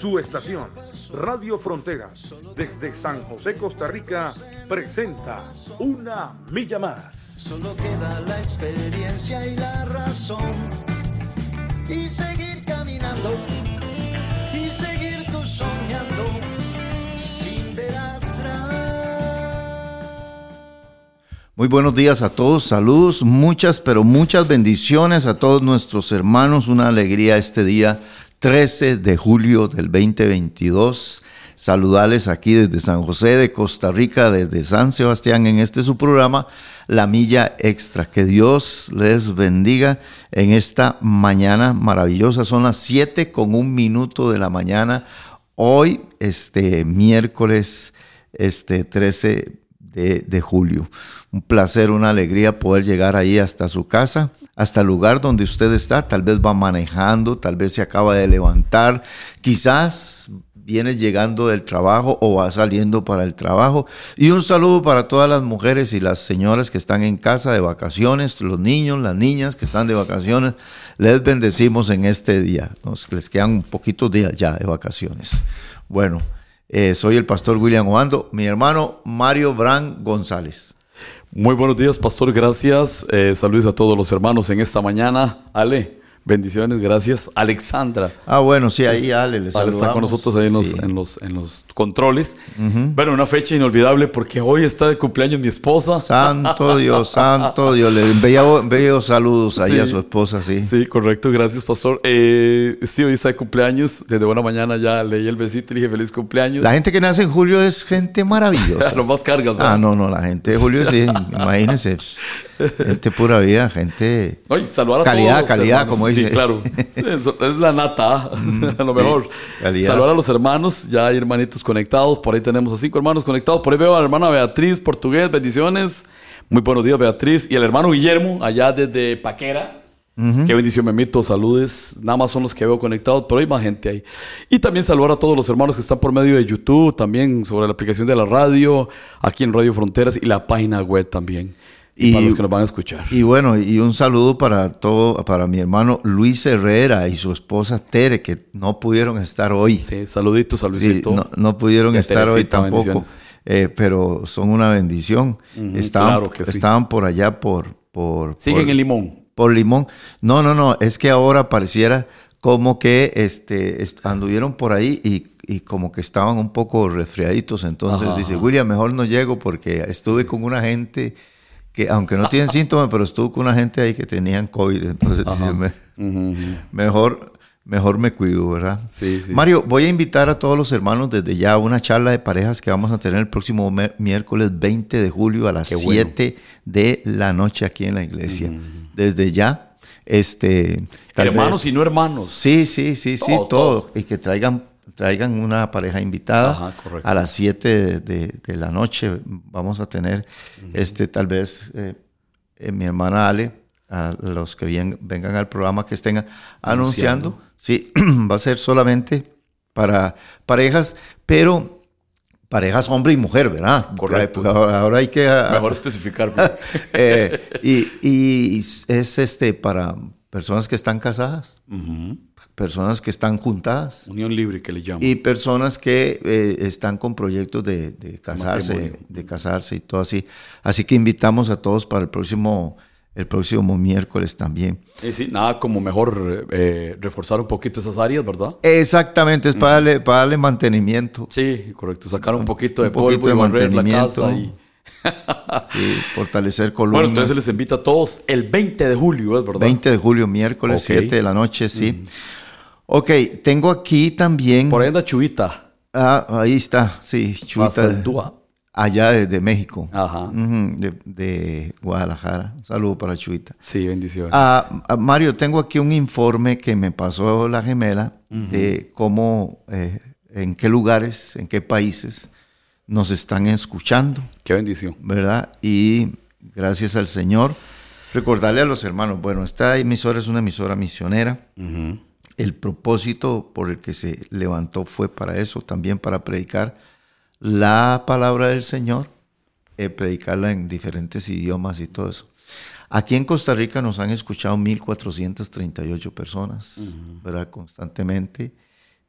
Su estación, Radio Fronteras, desde San José, Costa Rica, presenta Una Milla Más. Solo queda la experiencia y la razón. Y seguir caminando. Y seguir tú soñando. Sin ver atrás. Muy buenos días a todos, saludos, muchas, pero muchas bendiciones a todos nuestros hermanos, una alegría este día 13 de julio del 2022. Saludarles aquí desde San José de Costa Rica, desde San Sebastián, en este su programa, La Milla Extra. Que Dios les bendiga en esta mañana maravillosa. Son las 7 con un minuto de la mañana. Hoy, este miércoles, este 13 de, de julio. Un placer, una alegría poder llegar ahí hasta su casa hasta el lugar donde usted está, tal vez va manejando, tal vez se acaba de levantar, quizás viene llegando del trabajo o va saliendo para el trabajo. Y un saludo para todas las mujeres y las señoras que están en casa de vacaciones, los niños, las niñas que están de vacaciones. Les bendecimos en este día. Nos, les quedan un poquitos días ya de vacaciones. Bueno, eh, soy el pastor William Oando, mi hermano Mario Bran González. Muy buenos días, pastor. Gracias. Eh, saludos a todos los hermanos en esta mañana. Ale, bendiciones, gracias. Alexandra. Ah, bueno, sí, ahí Ale les Ale está con nosotros ahí en los, Sí. en los, en los controles. Bueno, una fecha inolvidable porque hoy está de cumpleaños mi esposa. Santo Dios, santo Dios. Le envío, envío saludos ahí Sí. a su esposa, sí. Sí, correcto, gracias, pastor. Eh, sí, hoy está de cumpleaños. Desde buena mañana ya leí el besito y le dije feliz cumpleaños. La gente que nace en julio es gente maravillosa. Lo más cargas, ¿verdad? Ah, no, no, la gente de julio sí, imagínense. Gente pura vida, gente... Oye, saludar a Calidad, todos calidad, hermanos. como dice. Sí, claro. Es la nata, ¿ah? a lo mejor. Saludar a los hermanos, ya hay hermanitos conectados. Por ahí tenemos a cinco hermanos conectados. Por ahí veo a la hermana Beatriz, portugués, bendiciones. Muy buenos días, Beatriz. Y el hermano Guillermo, allá desde Paquera. Qué bendición, Memito. Saludes. Nada más son los que veo conectados, pero hay más gente ahí. Y también saludar a todos los hermanos que están por medio de YouTube, también sobre la aplicación de la radio, aquí en Radio Fronteras y la página web también. Y, Y- para los que nos van a escuchar. Y bueno, y un saludo para todo, para mi hermano Luis Herrera y su esposa Tere, que no pudieron estar hoy. Sí, saluditos, Sí, saluditos. no, no pudieron a estar hoy tampoco, eh, pero son una bendición. Estaban, claro que sí. estaban por allá por... por Siguen por- el limón. por Limón. No, no, no, es que ahora pareciera como que este, est- anduvieron por ahí y, y como que estaban un poco resfriaditos. Entonces Ajá, dice, ajá. William, mejor no llego porque estuve con una gente que, aunque no tienen síntomas, pero estuve con una gente ahí que tenían COVID. Entonces dice, Ajá. "Me- Ujú, ujú. mejor, mejor me cuido, ¿verdad? Sí, sí. Mario, voy a invitar a todos los hermanos desde ya a una charla de parejas que vamos a tener el próximo miércoles 20 de julio a las Qué bueno. 7 de la noche aquí en la iglesia. Desde ya, este... tal Hermanos vez- y no hermanos. Sí, sí, sí, sí, Todos, todo. todos. Y que traigan, traigan una pareja invitada Ajá, a las 7 de, de- de la noche. Vamos a tener, este, tal vez, eh, eh, mi hermana Ale, a los que vengan al programa que estén anunciando. Sí, va a ser solamente para parejas, pero parejas hombre y mujer, ¿verdad? Correcto. Ahora, ahora hay que... ah, Mejor especificar. eh, y, y es este para personas que están casadas, Ujú. Personas que están juntadas Unión libre que le llaman. y personas que eh, están con proyectos de, de casarse, Matrimonio. de casarse y todo así. Así que invitamos a todos para el próximo, el próximo miércoles también. Y sí, nada como mejor eh, reforzar un poquito esas áreas, ¿verdad? Exactamente, es para darle, para darle mantenimiento. Sí, correcto. Sacar un poquito de un poquito polvo y barrer la casa. Y... Sí, fortalecer columnas. Bueno, entonces les invito a todos el 20 de julio, ¿es verdad? 20 de julio, miércoles, Ok. 7 de la noche, sí. Ok, tengo aquí también... Por ahí anda Chubita. Ah, ahí está, sí, Chuita. Facendúa. allá desde México. Ajá. De, de Guadalajara. Un saludo para Chuita. Sí, bendiciones. Ah, ah, Mario, tengo aquí un informe que me pasó la gemela de cómo, eh, en qué lugares, en qué países nos están escuchando, Qué bendición. ¿verdad? Y gracias al Señor, recordarle a los hermanos, bueno, esta emisora es una emisora misionera. El propósito por el que se levantó fue para eso, también para predicar la palabra del Señor, eh, predicarla en diferentes idiomas y todo eso. Aquí en Costa Rica nos han escuchado 1.438 personas, ¿verdad? Constantemente.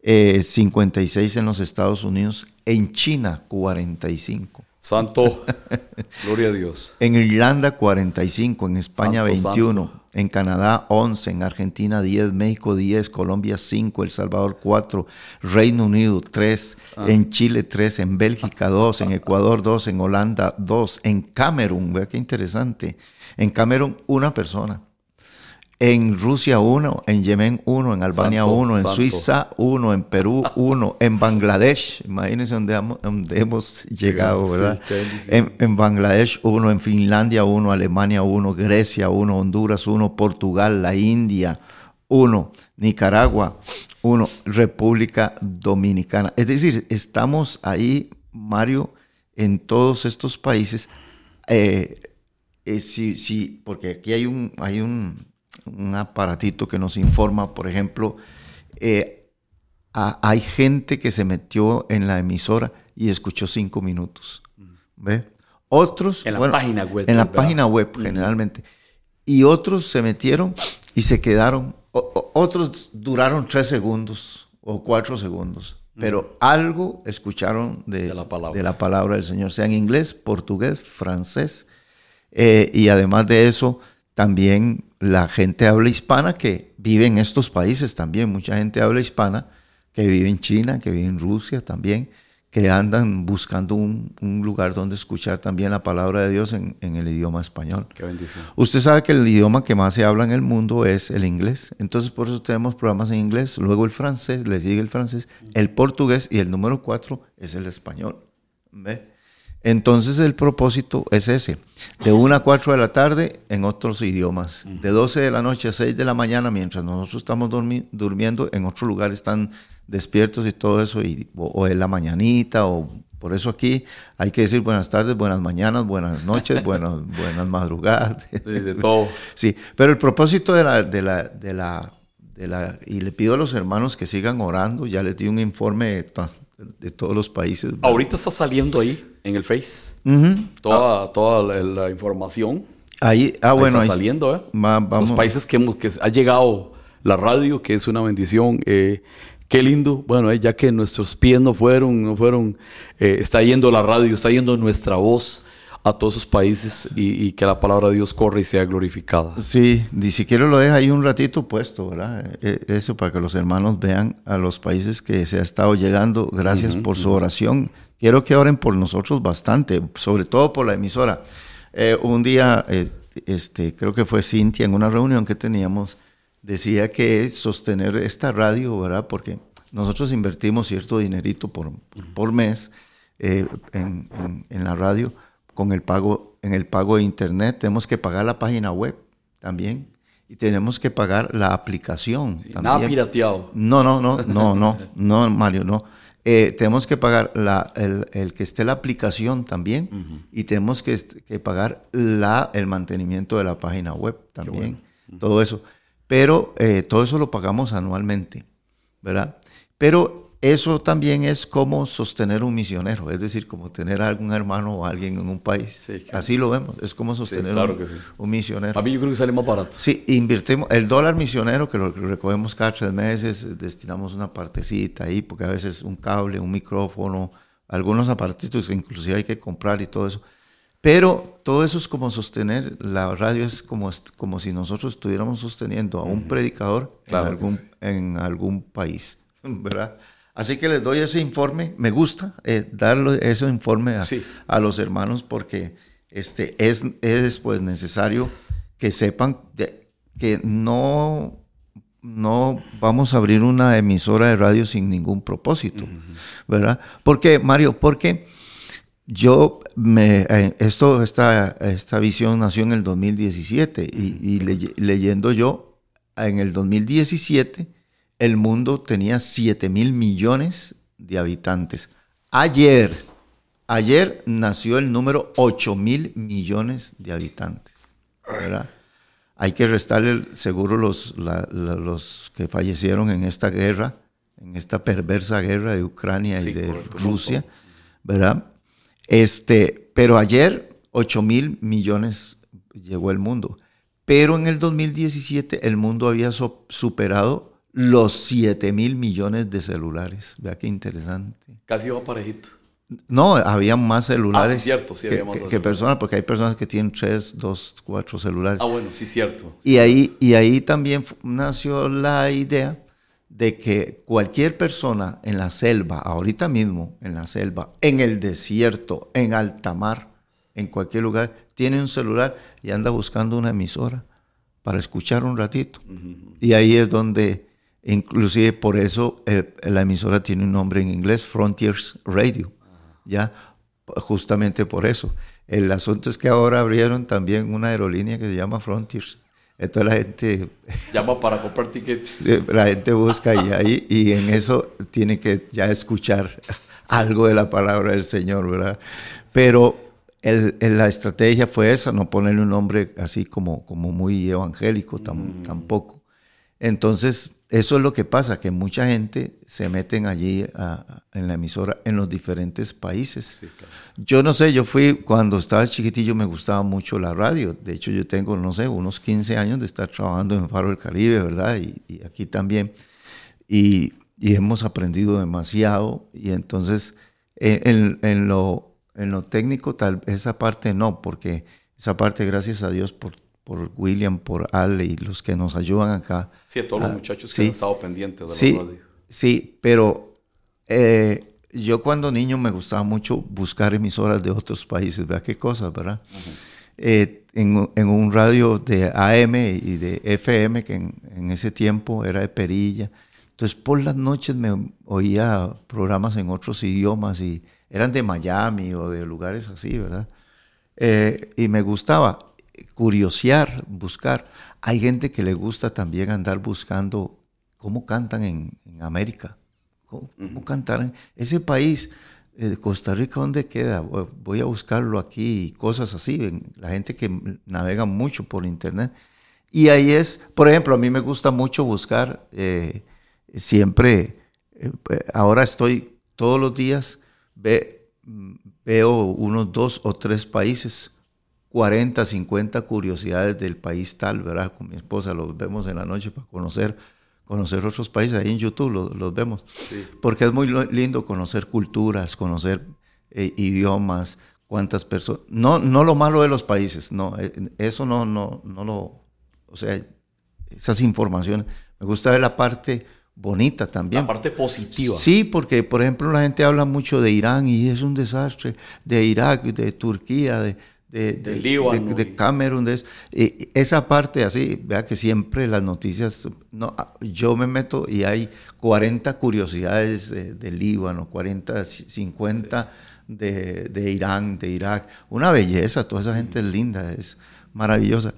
Eh, 56 en los Estados Unidos. En China, 45. Santo, gloria a Dios. En Irlanda, 45. En España, Santo, 21. santo. En Canadá, 11. En Argentina, 10. México, 10. Colombia, 5. El Salvador, 4. Reino Unido, 3. Ah. En Chile, 3. En Bélgica, 2. En Ecuador, 2. En Holanda, 2. En Camerún, vea qué interesante. En Camerún, una persona. En Rusia, uno. En Yemen, uno. En Albania, Santo, uno. En santo. Suiza, uno. En Perú, uno. En Bangladesh, imagínense donde, hemos- llegado, Sí, ¿verdad? En, en Bangladesh uno, en Finlandia uno, Alemania uno, Grecia uno, Honduras uno, Portugal, la India uno, Nicaragua uno, República Dominicana. Es decir, estamos ahí, Mario, en todos estos países. Eh, eh, sí, sí, porque aquí hay un, hay un, un aparatito que nos informa, por ejemplo, eh, a- hay gente que se metió en la emisora y escuchó cinco minutos. ¿Ve? Otros. En la página web, En la ¿verdad? página web, generalmente. Y otros se metieron y se quedaron. o- otros duraron tres segundos o cuatro segundos. Pero algo escucharon de, De la palabra. de la palabra del Señor, sea en inglés, portugués, francés. Eh, y además de eso, también la gente habla hispana que vive en estos países también. Mucha gente habla hispana que vive en China, que vive en Rusia también, que andan buscando un, un lugar donde escuchar también la palabra de Dios en, en el idioma español. Qué bendición. Usted sabe que el idioma que más se habla en el mundo es el inglés. Entonces, por eso tenemos programas en inglés. Luego el francés, le sigue el francés, el portugués y el número cuatro es el español. ¿Ve? Entonces, el propósito es ese. De 1 a 4 de la tarde en otros idiomas. De 12 de la noche a 6 de la mañana, mientras nosotros estamos durmiendo, en otro lugar están despiertos y todo eso, y, o, o en la mañanita, o por eso aquí hay que decir buenas tardes, buenas mañanas, buenas noches, buenas, buenas madrugadas. Sí, de todo. Sí, pero el propósito de la, de la, de la, de la, y le pido a los hermanos que sigan orando, ya les di un informe de, to- de todos los países. Ahorita está saliendo ahí en el Face Ujú. toda, toda la, la información. Ahí, ah, Ahí bueno, está ahí- saliendo, ¿eh? va- vamos. Los países que, hemos, que ha llegado la radio, que es una bendición. eh, qué lindo. Bueno, eh, ya que nuestros pies no fueron, no fueron, eh, está yendo la radio, está yendo nuestra voz a todos esos países y, y que la palabra de Dios corre y sea glorificada. Sí, ni siquiera lo deja ahí un ratito puesto, ¿verdad? E- Eso para que los hermanos vean a los países que se ha estado llegando. Gracias por su oración. Quiero que oren por nosotros bastante, sobre todo por la emisora. Eh, un día, eh, este, creo que fue Cintia en una reunión que teníamos, decía que sostener esta radio, ¿verdad? Porque nosotros invertimos cierto dinerito por, por mes eh, en, en- en la radio con el pago, en el pago de internet. Tenemos que pagar la página web también y tenemos que pagar la aplicación Nada también. pirateado. No, no, no, no, no, no, Mario, no. Eh, tenemos que pagar la, el, el que esté la aplicación también y tenemos que pagar la, el mantenimiento de la página web también, todo eso. Pero eh, todo eso lo pagamos anualmente, ¿verdad? Pero eso también es como sostener un misionero, es decir, como tener a algún hermano o alguien en un país. Sí, claro. Así lo vemos, es como sostener claro un, que sí. un misionero. A mí yo creo que sale más barato. Sí, invertimos el dólar misionero que lo recogemos cada tres meses, destinamos una partecita ahí, porque a veces un cable, un micrófono, algunos aparatitos que inclusive hay que comprar y todo eso. Pero todo eso es como sostener, la radio es como, como si nosotros estuviéramos sosteniendo a un predicador Claro en, algún, en algún país, ¿verdad? Así que les doy ese informe, me gusta eh, darle ese informe a, Sí. a los hermanos porque este, es, es pues necesario que sepan de- que no, no vamos a abrir una emisora de radio sin ningún propósito, ¿verdad? Porque, Mario, porque yo, me, eh, esto, esta, esta visión nació en el 2017 y, y leye- leyendo yo, en el 2017 el mundo tenía 7 mil millones de habitantes. Ayer, ayer nació el número 8 mil millones de habitantes. ¿verdad? Hay que restarle seguro los, la- la- los que fallecieron en esta guerra, en esta perversa guerra de Ucrania Sí, y de Rusia, ¿verdad? Este, pero ayer 8 mil millones llegó el mundo. Pero en el 2017 el mundo había so- superado los 7 mil millones de celulares. Vea qué interesante. Casi va parejito. No, había más celulares Ah, sí, cierto, sí, que, había más que- que personas, porque hay personas que tienen 3, 2, 4 celulares. Ah, bueno, sí, cierto. Y ahí, y ahí también nació la idea de que cualquier persona en la selva, ahorita mismo en la selva, en el desierto, en alta mar, en cualquier lugar, tiene un celular y anda buscando una emisora para escuchar un ratito. Y ahí es donde, inclusive por eso eh, la emisora tiene un nombre en inglés, Frontiers Radio, ya justamente por eso. El asunto es que ahora abrieron también una aerolínea que se llama Frontiers. Entonces la gente, Llama para comprar tickets. eh, la gente busca y ahí y en eso tiene que ya escuchar algo de la palabra del Señor, ¿verdad? Pero el- el- la estrategia fue esa, no ponerle un nombre así como, como muy evangélico tam- tampoco. Entonces, eso es lo que pasa, que mucha gente se meten allí a- a- en la emisora en los diferentes países. Sí, claro. Yo no sé, yo fui, cuando estaba chiquitillo me gustaba mucho la radio. De hecho, yo tengo, no sé, unos 15 años de estar trabajando en Faro del Caribe, ¿verdad? Y, y aquí también. Y, y hemos aprendido demasiado. Y entonces, en, en- en lo, en lo técnico, tal esa parte no, porque esa parte, gracias a Dios por, por William, por Ale y los que nos ayudan acá. Sí, a todos los Ah, muchachos que sí. han estado pendientes de Sí, la radio. sí, pero eh, yo cuando niño me gustaba mucho buscar emisoras de otros países, vea qué cosas, ¿verdad? Eh, en, en un radio de AM y de FM, que en, en ese tiempo era de perilla. Entonces por las noches me oía programas en otros idiomas y eran de Miami o de lugares así, ¿verdad? Eh, y me gustaba curiosear, buscar. Hay gente que le gusta también andar buscando cómo cantan en, en América, cómo, cómo cantaron. Ese país, eh, Costa Rica, ¿dónde queda? Voy- a buscarlo aquí, y cosas así. La gente que navega mucho por internet. Y ahí es, por ejemplo, a mí me gusta mucho buscar eh, siempre, eh, ahora estoy todos los días, ve- mm, veo unos dos o tres países, 40, 50 curiosidades del país tal, ¿verdad? Con mi esposa los vemos en la noche para conocer, conocer otros países, ahí en YouTube los, los vemos, porque es muy lindo conocer culturas, conocer eh, idiomas, cuántas personas, no, no lo malo de los países, no, eh, eso no, no, no lo, o sea, esas informaciones, me gusta ver la parte bonita también. La parte positiva. Sí, porque por ejemplo la gente habla mucho de Irán y es un desastre, de Irak, de Turquía, de, de, de- Líbano de- Camerún, de eh, esa parte así, vea que siempre las noticias, no, ah, yo me meto y hay 40 curiosidades de Líbano, 40, 50 de, de Irán, de Irak, una belleza, toda esa gente es linda, es maravillosa.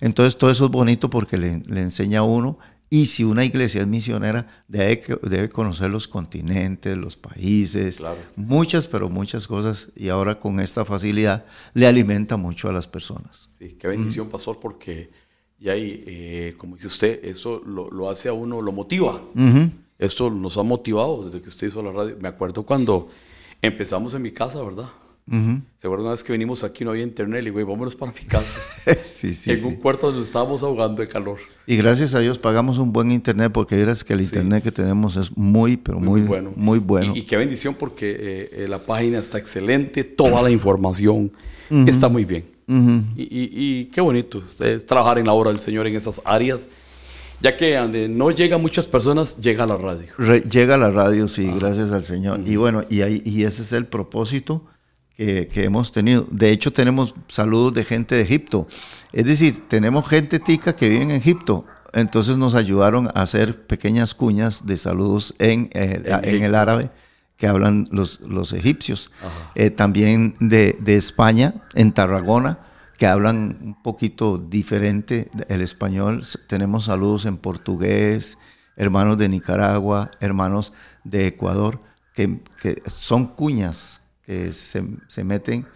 Entonces todo eso es bonito porque le, le enseña a uno y si una iglesia es misionera, debe, debe conocer los continentes, los países, Claro. muchas, pero muchas cosas. Y ahora con esta facilidad le alimenta mucho a las personas. Sí, qué bendición, pastor, porque y ahí, eh, como dice usted, eso lo, lo hace a uno, lo motiva. Esto nos ha motivado desde que usted hizo la radio. Me acuerdo cuando empezamos en mi casa, ¿verdad? ¿Se acuerda una vez que venimos aquí no había internet? Digo, "Güey, vámonos para mi casa. sí, sí, en sí. un cuarto donde estábamos ahogando de calor. Y gracias a Dios pagamos un buen internet porque verás que el internet que tenemos es muy, pero muy, muy bueno. Y, y qué bendición porque eh, eh, la página está excelente, toda la información está muy bien. y, y- y qué bonito es trabajar en la obra del Señor en esas áreas, ya que donde no llegan muchas personas, llega la radio. Re- llega la radio, sí, gracias al Señor. Y bueno, y, ahí- y ese es el propósito que, que hemos tenido. De hecho, tenemos saludos de gente de Egipto. Es decir, tenemos gente tica que vive en Egipto. Entonces nos ayudaron a hacer pequeñas cuñas de saludos en, eh, En en el árabe que hablan los, los egipcios. Eh, también de, de España, en Tarragona, que hablan un poquito diferente el español. Tenemos saludos en portugués, hermanos de Nicaragua, hermanos de Ecuador, que, que son cuñas que se, se meten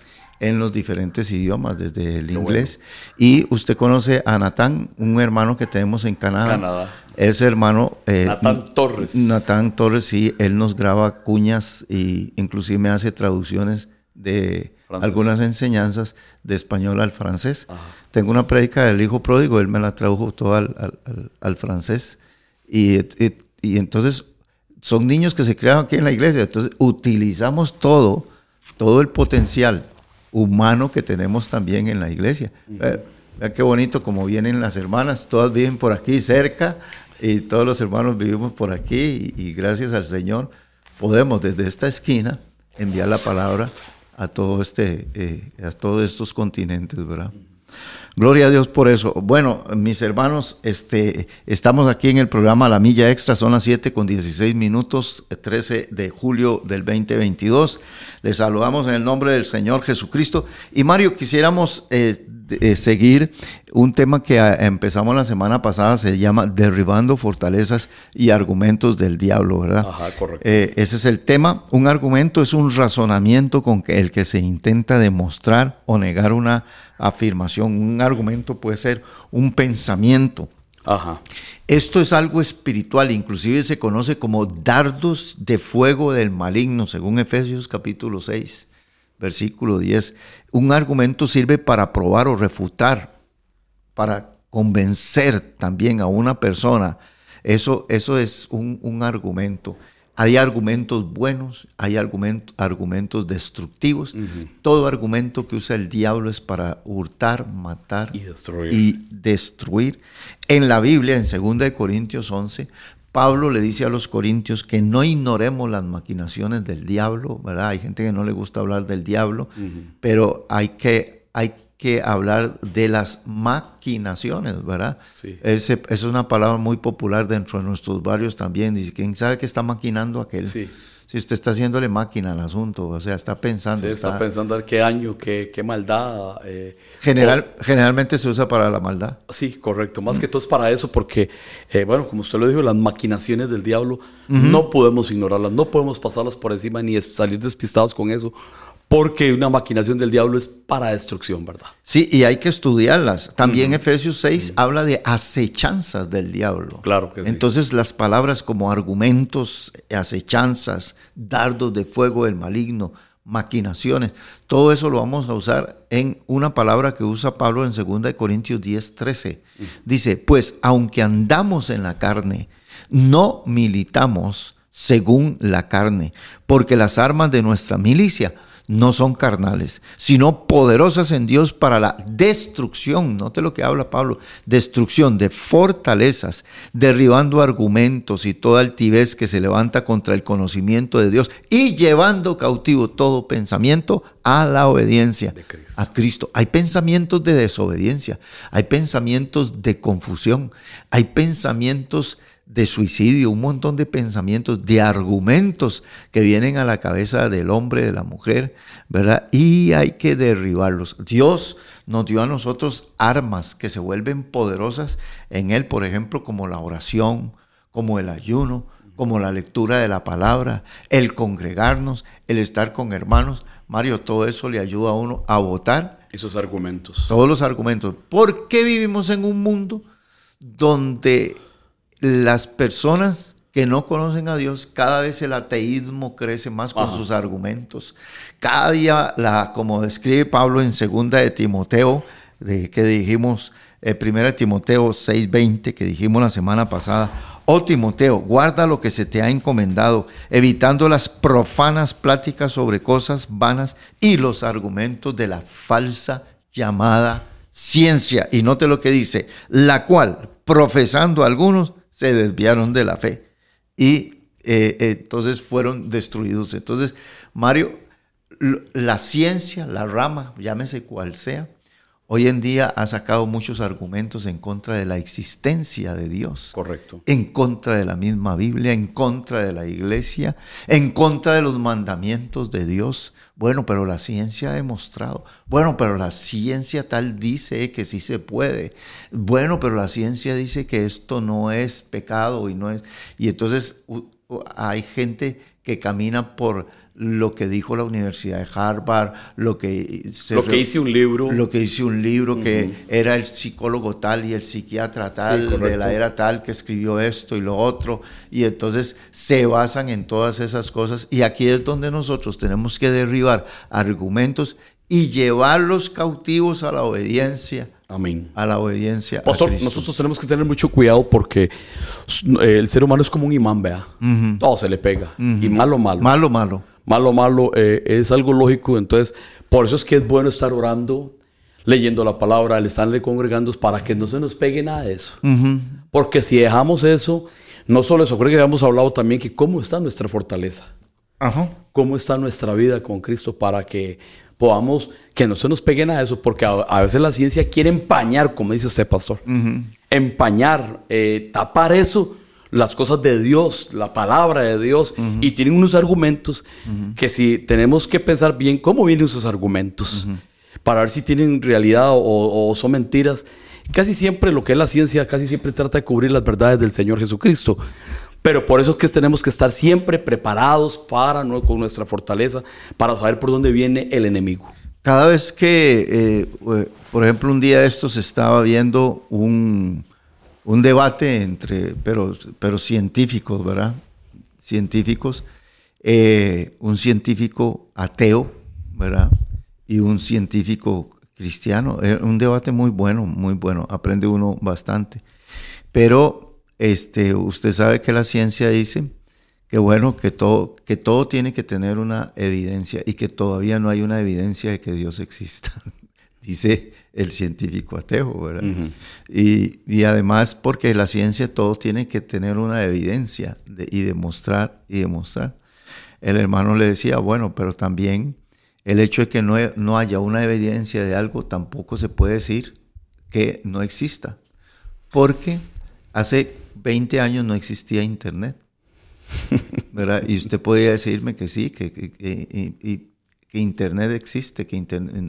en los diferentes idiomas, desde el inglés. Y usted conoce a Natán, un hermano que tenemos en Canadá. Canadá. Ese hermano... Eh, Natán Torres. Natán Torres, sí, él nos graba cuñas e inclusive me hace traducciones de algunas enseñanzas de español al francés. Tengo una prédica del hijo pródigo, él me la tradujo todo al, francés. Y, y, entonces son niños que se crearon aquí en la iglesia. Entonces utilizamos todo, todo el potencial humano que tenemos también en la iglesia. Vean qué bonito como vienen las hermanas, todas viven por aquí cerca y todos los hermanos vivimos por aquí y, gracias al Señor podemos desde esta esquina enviar la palabra a todo este, eh, a todos estos continentes, ¿verdad? Gloria a Dios por eso. Bueno, mis hermanos, este, estamos aquí en el programa La Milla Extra, son las 7 con 16 minutos, 13 de julio del 2022. Les saludamos en el nombre del Señor Jesucristo. Y Mario, quisiéramos eh, eh, seguir un tema que ah, empezamos la semana pasada, se llama Derribando fortalezas y argumentos del diablo, ¿verdad? Ajá, correcto. Eh, ese es el tema. Un argumento es un razonamiento con el que se intenta demostrar o negar una afirmación. Un argumento puede ser un pensamiento. Ajá. Esto es algo espiritual, inclusive se conoce como dardos de fuego del maligno, según Efesios capítulo 6, versículo 10. Un argumento sirve para probar o refutar, para convencer también a una persona. Eso, eso es un, un argumento. Hay argumentos buenos, hay argumentos destructivos. Todo argumento que usa el diablo es para hurtar, matar y destruir. En la Biblia, en 2 Corintios 11, Pablo le dice a los corintios que no ignoremos las maquinaciones del diablo, ¿verdad? Hay gente que no le gusta hablar del diablo, pero hay que, hay que hablar de las maquinaciones, ¿verdad? Sí. Ese, es una palabra muy popular dentro de nuestros barrios también. Dice, ¿quién sabe qué está maquinando aquel? Sí. Si usted está haciéndole máquina al asunto, o sea, está pensando. Sí, está, pensando qué año, qué, qué maldad. Eh, General, generalmente se usa para la maldad. Sí, correcto. Más que todo es para eso, porque, eh, bueno, como usted lo dijo, las maquinaciones del diablo no podemos ignorarlas, no podemos pasarlas por encima ni salir despistados con eso, porque una maquinación del diablo es para destrucción, ¿verdad? Sí, y hay que estudiarlas. También Efesios 6 habla de acechanzas del diablo. Claro que sí. Entonces las palabras como argumentos, acechanzas, dardos de fuego del maligno, maquinaciones, todo eso lo vamos a usar en una palabra que usa Pablo en 2 Corintios 10, 13. Dice, pues aunque andamos en la carne, no militamos según la carne, porque las armas de nuestra milicia no son carnales, sino poderosas en Dios para la destrucción, note lo que habla Pablo, destrucción de fortalezas, derribando argumentos y toda altivez que se levanta contra el conocimiento de Dios y llevando cautivo todo pensamiento a la obediencia a Cristo. Hay pensamientos de desobediencia, hay pensamientos de confusión, hay pensamientos de suicidio, un montón de pensamientos, de argumentos que vienen a la cabeza del hombre, de la mujer, ¿verdad? Y hay que derribarlos. Dios nos dio a nosotros armas que se vuelven poderosas en Él, por ejemplo, como la oración, como el ayuno, como la lectura de la palabra, el congregarnos, el estar con hermanos. Mario, todo eso le ayuda a uno a votar. Esos argumentos. Todos los argumentos. ¿Por qué vivimos en un mundo donde las personas que no conocen a Dios, cada vez el ateísmo crece más con sus argumentos. Cada día, la, como describe Pablo en segunda de Timoteo, de, que dijimos, eh, primera de Timoteo 6:20, que dijimos la semana pasada, oh Timoteo, guarda lo que se te ha encomendado, evitando las profanas pláticas sobre cosas vanas y los argumentos de la falsa llamada ciencia. Y note lo que dice, la cual, profesando algunos, se desviaron de la fe y eh, entonces fueron destruidos. Entonces, Mario, la ciencia, la rama, llámese cual sea, hoy en día ha sacado muchos argumentos en contra de la existencia de Dios. Correcto. En contra de la misma Biblia, en contra de la iglesia, en contra de los mandamientos de Dios. Bueno, pero la ciencia ha demostrado. Bueno, pero la ciencia tal dice que sí se puede. Bueno, pero la ciencia dice que esto no es pecado y no es. Y entonces hay gente que camina por lo que dijo la Universidad de Harvard, lo que, lo que hice un libro. Lo que hice un libro que era el psicólogo tal y el psiquiatra tal de la era tal que escribió esto y lo otro. Y entonces se basan en todas esas cosas. Y aquí es donde nosotros tenemos que derribar argumentos y llevarlos cautivos a la obediencia. Amén. A la obediencia. Pastor, nosotros tenemos que tener mucho cuidado porque eh, el ser humano es como un imán, vea. Todo se le pega. Y malo, malo. Malo, malo malo, malo, eh, es algo lógico. Entonces, por eso es que es bueno estar orando, leyendo la palabra, el estarle congregando, para que no se nos pegue nada de eso. Porque si dejamos eso, no solo eso, creo que habíamos hablado también que cómo está nuestra fortaleza. Cómo está nuestra vida con Cristo para que podamos, que no se nos pegue nada de eso, porque a, veces la ciencia quiere empañar, como dice usted, pastor. Empañar, eh, tapar eso las cosas de Dios, la palabra de Dios, y tienen unos argumentos que si tenemos que pensar bien cómo vienen esos argumentos, para ver si tienen realidad o, son mentiras. Casi siempre lo que es la ciencia, casi siempre trata de cubrir las verdades del Señor Jesucristo. Pero por eso es que tenemos que estar siempre preparados para, con nuestra fortaleza, para saber por dónde viene el enemigo. Cada vez que, eh, por ejemplo, un día de estos estaba viendo un, un debate entre, pero, pero científicos, ¿verdad? Científicos, eh, un científico ateo, ¿verdad? Y un científico cristiano. un debate muy bueno, muy bueno, aprende uno bastante. Pero este, usted sabe que la ciencia dice que bueno, que todo, que todo tiene que tener una evidencia y que todavía no hay una evidencia de que Dios exista. dice el científico ateo, ¿verdad? y, además porque la ciencia todo tiene que tener una evidencia y demostrar y demostrar. El hermano le decía, bueno, pero también el hecho de que no, no haya una evidencia de algo tampoco se puede decir que no exista, porque hace 20 años no existía Internet. ¿verdad? Y usted podría decirme que sí, que, y, que Internet existe, que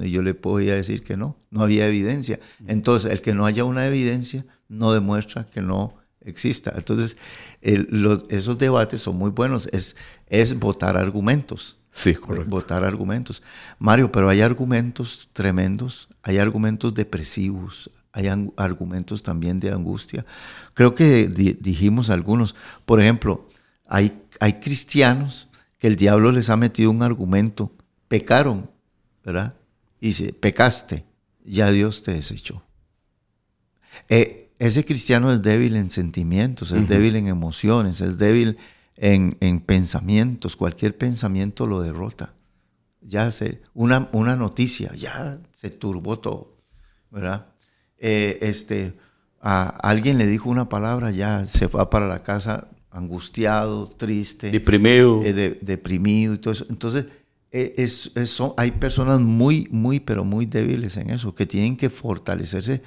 yo le podía decir que no, no había evidencia. Entonces, el que no haya una evidencia no demuestra que no exista. Entonces, esos debates son muy buenos, es, es votar argumentos. Sí, correcto. Votar argumentos. Mario, pero hay argumentos tremendos, hay argumentos depresivos, hay argumentos también de angustia. Creo que dijimos algunos. Por ejemplo, hay, hay cristianos que el diablo les ha metido un argumento pecaron, ¿verdad? Dice, pecaste, ya Dios te desechó. Eh, ese cristiano es débil en sentimientos, es débil en emociones, es débil en, pensamientos, cualquier pensamiento lo derrota. Ya se, una, una noticia, ya se turbó todo, ¿verdad? Eh, este, a alguien le dijo una palabra, ya se va para la casa angustiado, triste, deprimido, eh, deprimido y todo eso. Entonces, eh, es, hay personas muy, muy, pero muy débiles en eso, que tienen que fortalecerse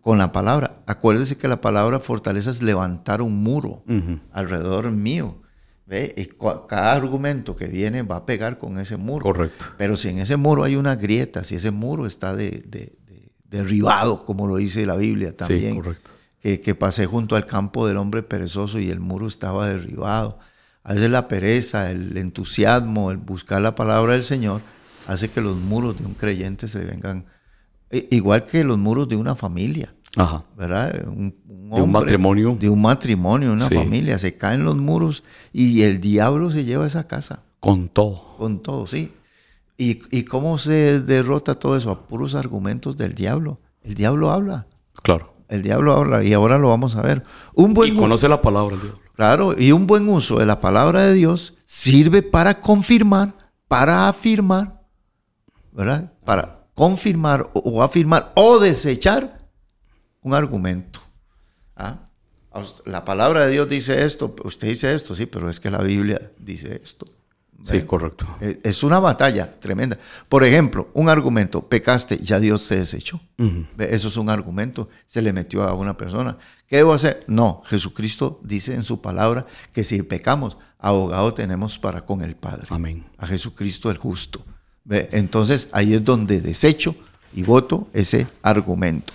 con la palabra. Acuérdese que la palabra fortaleza es levantar un muro alrededor mío. ¿ve? Y cada argumento que viene va a pegar con ese muro. Correcto. Pero si en ese muro hay una grieta, si ese muro está de, derribado, como lo dice la Biblia también, correcto. Que, que pasé junto al campo del hombre perezoso y el muro estaba derribado a veces la pereza, el entusiasmo, el buscar la palabra del Señor, hace que los muros de un creyente se vengan, igual que los muros de una familia. Ajá. ¿Verdad? Un, de un matrimonio. De un matrimonio, una familia. Se caen los muros y el diablo se lleva esa casa. Con todo. Con todo, sí. ¿Y, ¿Y cómo se derrota todo eso? A puros argumentos del diablo. El diablo habla. Claro. El diablo habla y ahora lo vamos a ver. Un buen y conoce la palabra diablo. Claro, y un buen uso de la palabra de Dios sirve para confirmar, para afirmar, ¿verdad? Para confirmar o, afirmar o desechar un argumento. ¿Ah? La palabra de Dios dice esto, usted dice esto, sí, pero es que la Biblia dice esto. Sí, correcto. E, es una batalla tremenda. Por ejemplo, un argumento, pecaste, ya Dios te desechó. Eso es un argumento, se le metió a una persona. ¿Qué debo hacer? No, Jesucristo dice en su palabra que si pecamos, abogado tenemos para con el Padre. Amén. A Jesucristo el justo. Entonces ahí es donde desecho y voto ese argumento.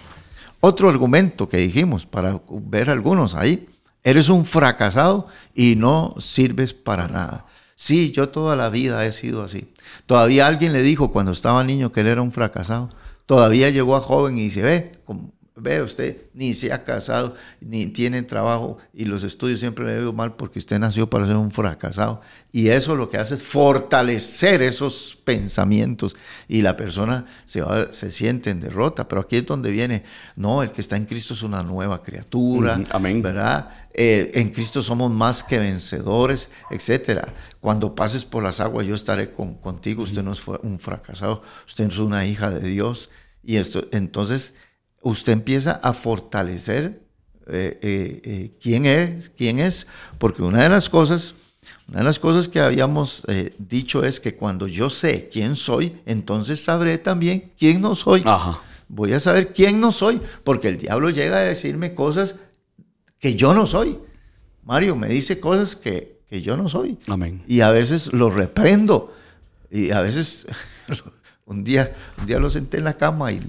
Otro argumento que dijimos, para ver algunos ahí, eres un fracasado y no sirves para nada. Sí, yo toda la vida he sido así. Todavía alguien le dijo cuando estaba niño que él era un fracasado. Todavía llegó a joven y dice, ve, como, ve usted, ni se ha casado, ni tiene trabajo y los estudios siempre le veo mal porque usted nació para ser un fracasado. Y eso lo que hace es fortalecer esos pensamientos y la persona se, va, se siente en derrota. Pero aquí es donde viene, no, el que está en Cristo es una nueva criatura, amén. ¿verdad? Eh, en Cristo somos más que vencedores, etcétera. Cuando pases por las aguas, yo estaré con, contigo. Usted no es un fracasado, usted es una hija de Dios. Y esto, entonces, usted empieza a fortalecer eh, eh, quién es, quién es, porque una de las cosas, una de las cosas que habíamos dicho es que cuando yo sé quién soy, entonces sabré también quién no soy. Ajá. Voy a saber quién no soy, porque el diablo llega a decirme cosas que yo no soy. Mario me dice cosas que, que yo no soy. Amén. Y a veces lo reprendo. Y a veces, un día, un día lo senté en la cama y,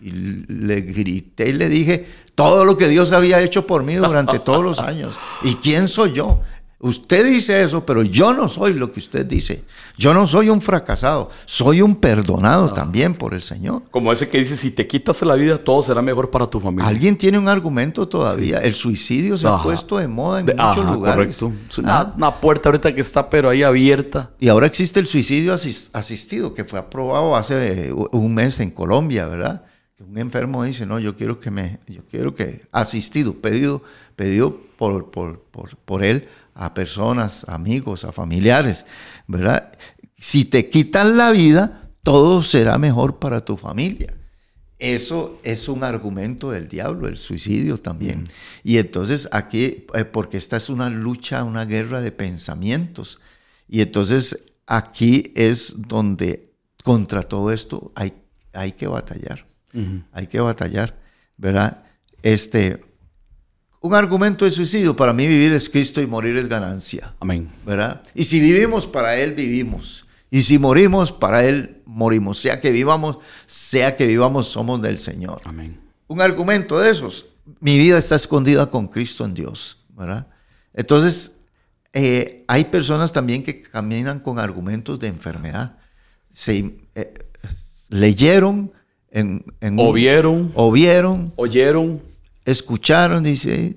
y le grité y le dije todo lo que Dios había hecho por mí durante todos los años. ¿Y quién soy yo? Usted dice eso, pero yo no soy lo que usted dice. Yo no soy un fracasado, soy un perdonado también por el Señor. Como ese que dice, si te quitas la vida, todo será mejor para tu familia. Alguien tiene un argumento todavía. El suicidio se ha puesto de moda en De- muchos ajá, lugares. correcto. Una, Ah, una puerta ahorita que está, pero ahí abierta. Y ahora existe el suicidio asis- asistido, que fue aprobado hace eh, un mes en Colombia, ¿verdad? Un enfermo dice, no, yo quiero que me, yo quiero que, asistido, pedido, pedido por, por, por, por él a personas, amigos, a familiares, ¿verdad? Si te quitan la vida, todo será mejor para tu familia. Eso es un argumento del diablo, el suicidio también. Y entonces aquí, eh, porque esta es una lucha, una guerra de pensamientos. Y entonces aquí es donde contra todo esto hay, hay que batallar. Hay que batallar, ¿verdad? Este, un argumento de suicidio, para mí vivir es Cristo y morir es ganancia. Amén. ¿verdad? Y si vivimos para Él, vivimos. Y si morimos, para Él morimos. Sea que vivamos, sea que vivamos, somos del Señor. Amén. Un argumento de esos. Mi vida está escondida con Cristo en Dios, ¿verdad? Entonces, eh, hay personas también que caminan con argumentos de enfermedad. Se, eh, leyeron, en, O vieron, o vieron, oyeron, escucharon, dice,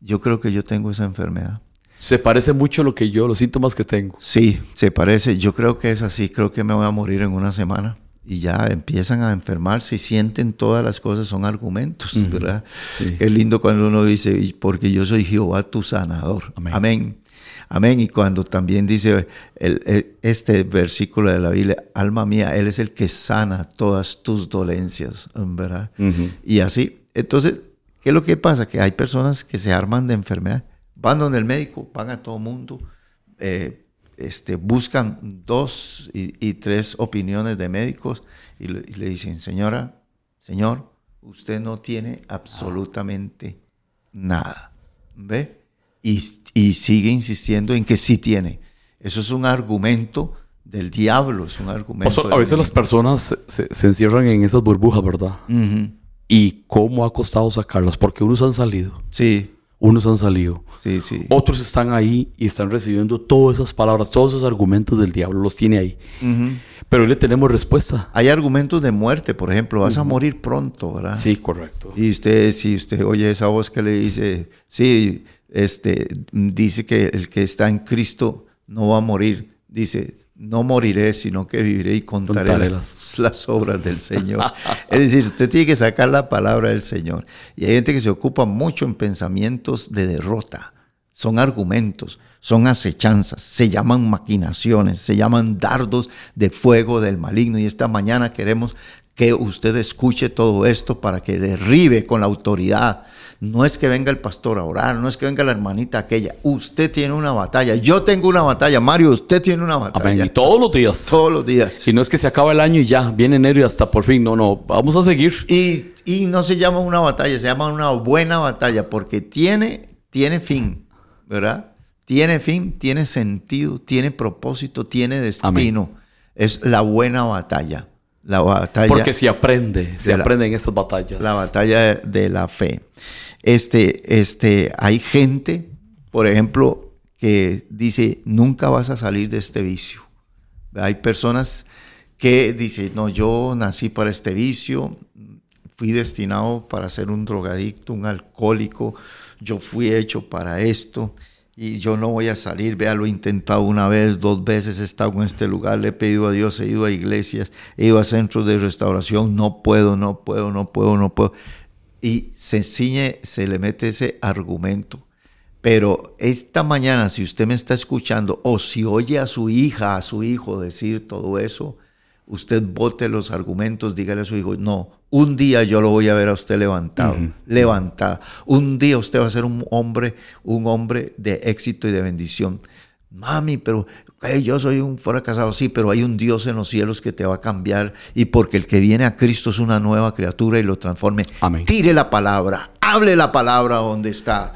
yo creo que yo tengo esa enfermedad. se parece mucho a lo que yo, los síntomas que tengo. Sí, se parece. Yo creo que es así. Creo que me voy a morir en una semana. Y ya empiezan a enfermarse y sienten todas las cosas, son argumentos, ¿verdad? Sí. Qué lindo cuando uno dice, "Y porque yo soy Jehová tu sanador. Amén. Amén. Amén. Y cuando también dice el- el- este versículo de la Biblia, alma mía, Él es el que sana todas tus dolencias, ¿verdad? Y así. Entonces, ¿qué es lo que pasa? Que hay personas que se arman de enfermedad, van donde el médico, van a todo mundo, eh, este, buscan dos y, y tres opiniones de médicos y le, y le dicen, señora, señor, usted no tiene absolutamente nada. ¿Ve? Y, y sigue insistiendo en que sí tiene. Eso es un argumento del diablo, es un argumento. O sea, a veces las enemigo. personas se, se- encierran en esas burbujas, ¿verdad? Ujú. Y cómo ha costado sacarlas, porque unos han salido, Sí, unos han salido. sí, sí. Otros están ahí y están recibiendo todas esas palabras, todos esos argumentos del diablo, los tiene ahí. Ujú. Pero hoy le tenemos respuesta. Hay argumentos de muerte, por ejemplo, vas a morir pronto, ¿verdad? Sí, correcto. Y usted, si usted oye esa voz que le dice, sí, este, dice que el que está en Cristo no va a morir, dice, no moriré, sino que viviré y contaré, Contaré las, las obras del Señor. es decir, usted tiene que sacar la palabra del Señor. Y hay gente que se ocupa mucho en pensamientos de derrota. Son argumentos, son acechanzas, se llaman maquinaciones, se llaman dardos de fuego del maligno. Y esta mañana queremos que usted escuche todo esto para que derribe con la autoridad. No es que venga el pastor a orar, no es que venga la hermanita aquella. Usted tiene una batalla. Yo tengo una batalla. Mario, usted tiene una batalla. Amén. Y todos los días. Todos los días. Si no es que se acaba el año y ya, viene enero y hasta por fin. No, no, vamos a seguir. Y, y no se llama una batalla, se llama una buena batalla porque tiene, tiene fin, ¿verdad? Tiene fin, tiene sentido, tiene propósito, tiene destino. Es la buena batalla. La batalla. Porque se aprende, se la- aprende en estas batallas. La batalla de la fe. Este, este, hay gente, por ejemplo, que dice, nunca vas a salir de este vicio. Hay personas que dicen, no, yo nací para este vicio, fui destinado para ser un drogadicto, un alcohólico, yo fui hecho para esto y yo no voy a salir, vea, lo he intentado una vez, dos veces, he estado en este lugar, le he pedido a Dios, he ido a iglesias, he ido a centros de restauración, no puedo, no puedo, no puedo, no puedo. Y se ciñe, se le mete ese argumento. Pero esta mañana, si usted me está escuchando o si oye a su hija, a su hijo decir todo eso, usted vote los argumentos, dígale a su hijo, no, un día yo lo voy a ver a usted levantado, levantada. Un día usted va a ser un hombre, un hombre de éxito y de bendición. Mami, pero yo soy un fracasado, sí, pero hay un Dios en los cielos que te va a cambiar y porque el que viene a Cristo es una nueva criatura y lo transforme. Amén. Tire la palabra, hable la palabra donde está.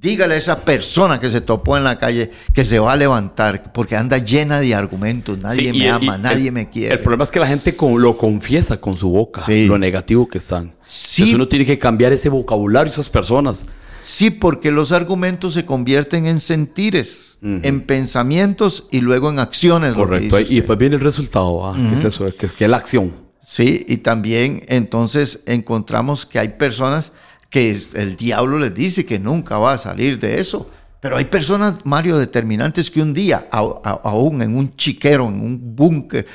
Dígale a esa persona que se topó en la calle que se va a levantar porque anda llena de argumentos. Nadie Sí, me ama, nadie el- me quiere. El problema es que la gente con- lo confiesa con su boca, Sí. lo negativo que están. Sí. Entonces uno tiene que cambiar ese vocabulario, esas personas. Sí, porque los argumentos se convierten en sentires, en pensamientos y luego en acciones. Correcto. Y después viene el resultado, ah, que es eso, que es, la acción. Sí, y también entonces encontramos que hay personas que el diablo les dice que nunca va a salir de eso. Pero hay personas, Mario, determinantes que un día, a- a- aún en un chiquero, en un búnker,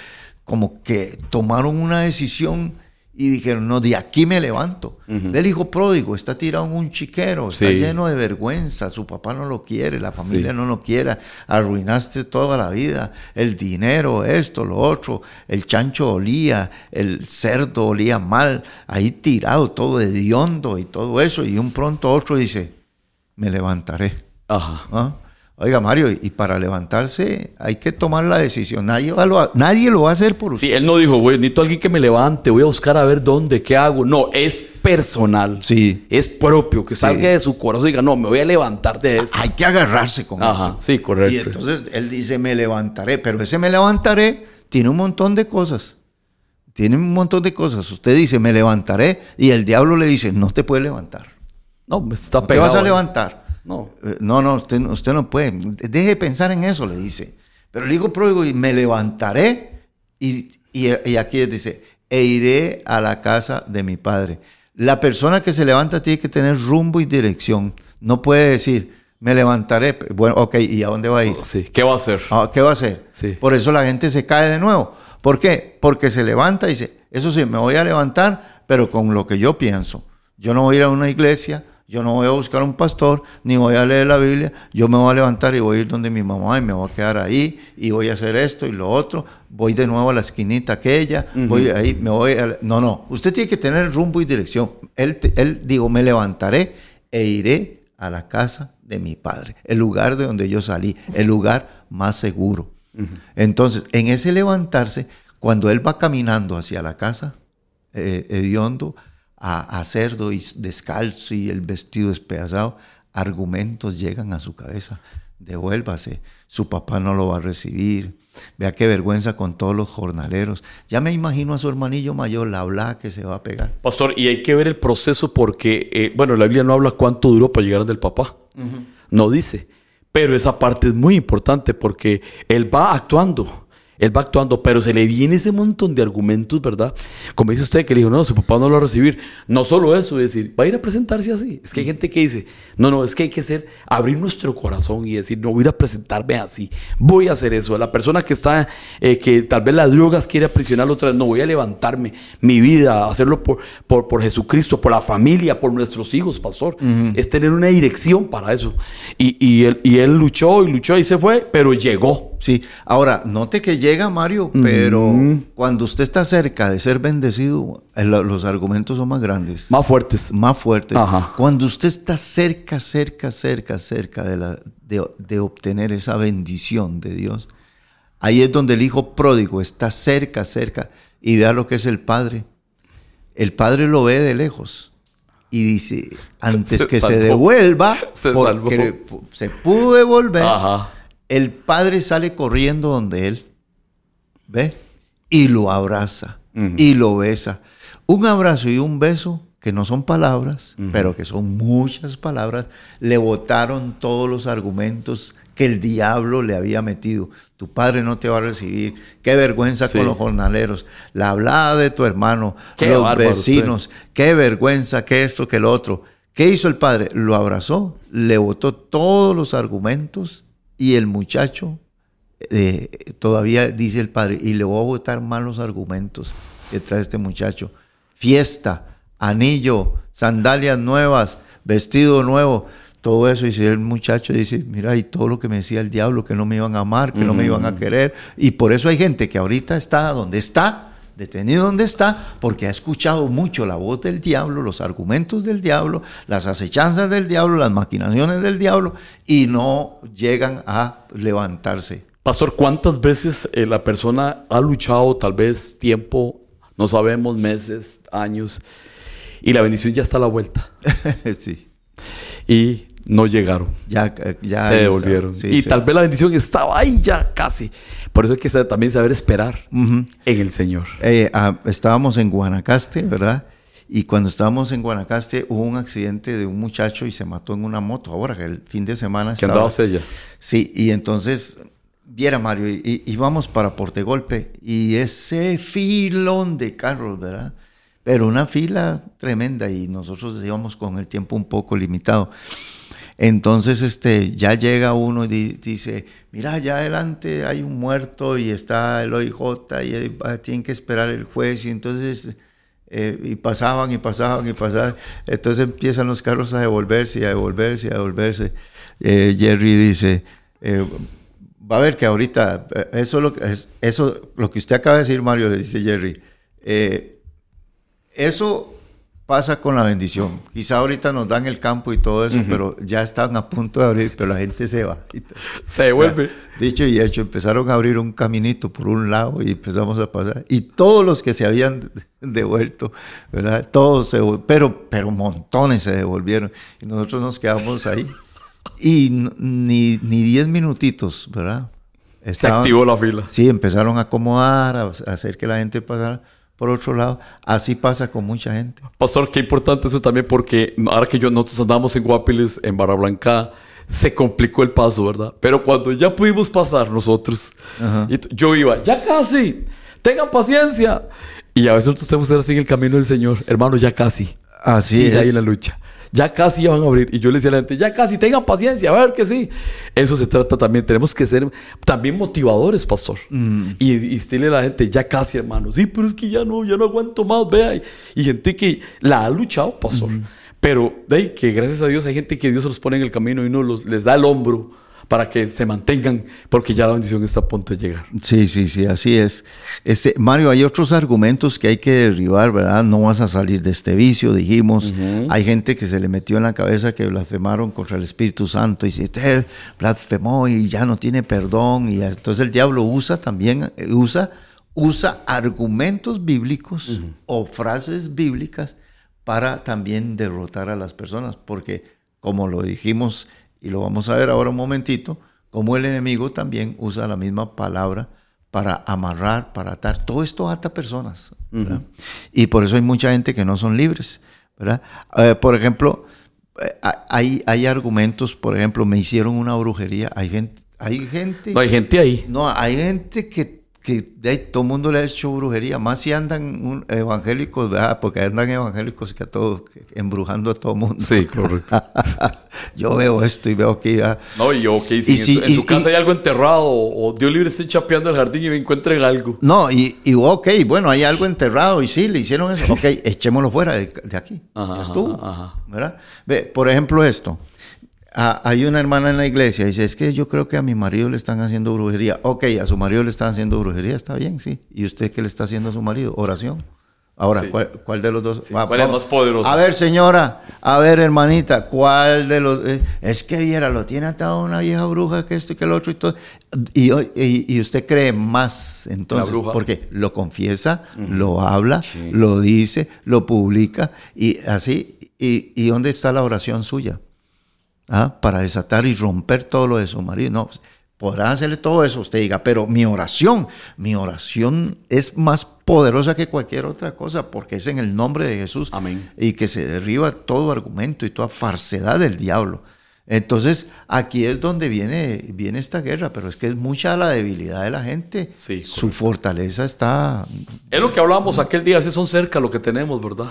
como que tomaron una decisión y dijeron, no, de aquí me levanto. El hijo pródigo está tirado en un chiquero, está Sí. lleno de vergüenza, su papá no lo quiere, la familia Sí. no lo quiere, arruinaste toda la vida, el dinero, esto, lo otro, el chancho olía, el cerdo olía mal, ahí tirado todo hediondo y todo eso, y un pronto otro dice, me levantaré. Ajá. ¿Ah? Oiga, Mario, y para levantarse hay que tomar la decisión. Nadie, va- lo, nadie lo va a hacer por usted. Sí, él no dijo, güey, necesito a alguien que me levante, voy a buscar a ver dónde, qué hago. No, es personal. Sí. Es propio, que salga de su corazón y diga, no, me voy a levantar de eso. Hay que agarrarse con Ajá, eso. sí, correcto. Y entonces él dice, me levantaré, pero ese me levantaré tiene un montón de cosas. Tiene un montón de cosas. Usted dice, me levantaré, y el diablo le dice, no te puedes levantar. No, me está No te pegado. vas a levantar. No. Eh, No, no, usted, usted no puede. Deje de pensar en eso, le dice. Pero el hijo pródigo, y me levantaré, y, y- y aquí dice, e iré a la casa de mi padre. La persona que se levanta tiene que tener rumbo y dirección. No puede decir, me levantaré. Bueno, ok, ¿y a dónde va a ir? Sí, ¿qué va a hacer? Ah, ¿Qué va a hacer? Sí. Por eso la gente se cae de nuevo. ¿Por qué? Porque se levanta y dice, eso sí, me voy a levantar, pero con lo que yo pienso. Yo no voy a ir a una iglesia, yo no voy a buscar un pastor, ni voy a leer la Biblia. Yo me voy a levantar y voy a ir donde mi mamá y me voy a quedar ahí y voy a hacer esto y lo otro. Voy de nuevo a la esquinita aquella, voy ahí, me voy a... No, no, usted tiene que tener rumbo y dirección. Él, él digo, me levantaré e iré a la casa de mi padre, el lugar de donde yo salí, el lugar más seguro. Entonces, en ese levantarse, cuando él va caminando hacia la casa, eh, hediondo, a, a cerdo y descalzo y el vestido despedazado, argumentos llegan a su cabeza. Devuélvase, su papá no lo va a recibir. Vea qué vergüenza con todos los jornaleros. Ya me imagino a su hermanillo mayor, la habla que se va a pegar. Pastor, y hay que ver el proceso porque, eh, bueno, la Biblia no habla cuánto duró para llegar del papá. No dice. Pero esa parte es muy importante porque él va actuando. Él va actuando, pero se le viene ese montón de argumentos, ¿verdad? Como dice usted que le dijo, no, su papá no lo va a recibir. No solo eso, es decir, va a ir a presentarse así. Es que hay gente que dice, no, no, es que hay que ser, abrir nuestro corazón y decir, no voy a ir a presentarme así. Voy a hacer eso. La persona que está, eh, que tal vez las drogas quiere aprisionarlo otra vez, no voy a levantarme mi vida, hacerlo por, por, por Jesucristo, por la familia, por nuestros hijos, pastor. Es tener una dirección para eso. Y, y él, y él luchó y luchó y se fue, pero llegó. Sí, ahora, note que llega Mario, pero cuando usted está cerca de ser bendecido, lo- los argumentos son más grandes, Más fuertes. más fuertes. Ajá. Cuando usted está cerca, cerca, cerca, cerca de, la, de, de obtener esa bendición de Dios, ahí es donde el hijo pródigo está cerca, cerca, y vea lo que es el padre. El padre lo ve de lejos y dice, antes Se que se salvó. devuelva, Se porque se pudo devolver, Ajá. El padre sale corriendo donde él, ¿ve? Y lo abraza y lo besa. Un abrazo y un beso que no son palabras, pero que son muchas palabras, le botaron todos los argumentos que el diablo le había metido. Tu padre no te va a recibir. Qué vergüenza con los jornaleros. La hablada de tu hermano, los vecinos. Qué vergüenza, que esto, que lo otro. ¿Qué hizo el padre? Lo abrazó, le botó todos los argumentos y el muchacho eh, todavía dice el padre, y le voy a botar malos argumentos detrás de este muchacho. Fiesta, anillo, sandalias nuevas, vestido nuevo, todo eso. Y si el muchacho dice, mira, y todo lo que me decía el diablo, que no me iban a amar, que no me iban a querer. Y por eso hay gente que ahorita está donde está, detenido donde está, porque ha escuchado mucho la voz del diablo, los argumentos del diablo, las acechanzas del diablo, las maquinaciones del diablo, y no llegan a levantarse. Pastor, ¿cuántas veces eh, la persona ha luchado tal vez tiempo, no sabemos, meses, años, y la bendición ya está a la vuelta. sí. Y no llegaron. Ya, ya se devolvieron. y tal vez la bendición estaba ahí ya casi. Por eso hay que también saber esperar en el Señor. Eh, ah, estábamos en Guanacaste, ¿verdad? Y cuando estábamos en Guanacaste hubo un accidente de un muchacho y se mató en una moto. Ahora que el fin de semana estaba... ¿Que andaba ella? Sí, y entonces, viera Mario, íbamos para Portegolpe y ese filón de carros, ¿verdad? pero una fila tremenda y nosotros íbamos con el tiempo un poco limitado. Entonces este, ya llega uno y dice, mira, allá adelante hay un muerto y está el OIJ y tienen que esperar el juez y entonces... Eh, y pasaban y pasaban y pasaban. Entonces empiezan los carros a devolverse y a devolverse y a devolverse. Eh, Jerry dice, eh, va a ver que ahorita, eso lo, eso, lo que usted acaba de decir, Mario, dice Jerry, eso pasa con la bendición. Quizá ahorita nos dan el campo y todo eso, pero ya están a punto de abrir, pero la gente se va. Se devuelve. dicho y hecho, empezaron a abrir un caminito por un lado y empezamos a pasar. Y todos los que se habían devuelto, ¿verdad? Todos se pero, pero montones se devolvieron. Y nosotros nos quedamos ahí. Y ni, ni diez minutitos, ¿verdad? se activó la fila. Sí, empezaron a acomodar, a hacer que la gente pasara por otro lado. Así pasa con mucha gente. Pastor, qué importante eso también porque ahora que yo, nosotros andamos en Guapiles, en Barra Blanca, se complicó el paso, ¿verdad? Pero cuando ya pudimos pasar nosotros, yo iba, ya casi, tengan paciencia. Y a veces nosotros tenemos que así en el camino del Señor, hermano, ya casi. Así es. ahí la lucha ya casi van a abrir. Y yo le decía a la gente, ya casi, tengan paciencia, a ver que sí. Eso se trata también. Tenemos que ser también motivadores, pastor. Mm. Y, y decirle a la gente, ya casi, hermano. Sí, pero es que ya no, ya no aguanto más, vea. Y, gente que la ha luchado, pastor. Pero de que gracias a Dios hay gente que Dios los pone en el camino y no los, les da el hombro para que se mantengan, porque ya la bendición está a punto de llegar. Sí, sí, sí, así es. Este, Mario, hay otros argumentos que hay que derribar, ¿verdad? No vas a salir de este vicio, dijimos. Hay gente que se le metió en la cabeza que blasfemaron contra el Espíritu Santo y dice, blasfemó y ya no tiene perdón. Y entonces el diablo usa también, usa, usa argumentos bíblicos o frases bíblicas para también derrotar a las personas, porque como lo dijimos y lo vamos a ver ahora un momentito, como el enemigo también usa la misma palabra para amarrar, para atar. Todo esto ata personas. Y por eso hay mucha gente que no son libres. ¿verdad? Eh, por ejemplo, eh, hay, hay argumentos, por ejemplo, me hicieron una brujería. Hay gente, hay gente. No hay gente ahí. No, hay gente que que de todo el mundo le ha hecho brujería, más si andan evangélicos, ¿verdad? porque andan evangélicos que a todos, embrujando a todo el mundo. Sí, correcto. yo veo esto y veo que ya... No, y yo, ok, si, en, su, casa hay algo enterrado, o Dios libre esté chapeando el jardín y me encuentren algo. No, y, y ok, bueno, hay algo enterrado, y sí, le hicieron eso, ok, echémoslo fuera de, aquí, ajá, ya estuvo, ¿verdad? Ve, por ejemplo esto, Ah, hay una hermana en la iglesia y dice, es que yo creo que a mi marido le están haciendo brujería. Ok, a su marido le están haciendo brujería, está bien, sí. ¿Y usted qué le está haciendo a su marido? Oración. Ahora, ¿cuál, de los dos? ¿Cuál es más poderoso? A ver, señora, a ver, hermanita, ¿cuál de los...? Eh, es que viera, lo tiene atado una vieja bruja, que esto y que el otro y todo. Y, y, usted cree más, entonces, porque lo confiesa, lo habla, lo dice, lo publica, y así, y, ¿y dónde está la oración suya? ¿Ah? para desatar y romper todo lo de su marido. No, podrá hacerle todo eso, usted diga, pero mi oración, mi oración es más poderosa que cualquier otra cosa, porque es en el nombre de Jesús. Amén. Y que se derriba todo argumento y toda falsedad del diablo. Entonces, aquí es donde viene, viene esta guerra, pero es que es mucha la debilidad de la gente. Sí, Su fortaleza está... Es lo que hablábamos aquel día, si son cerca lo que tenemos, ¿verdad?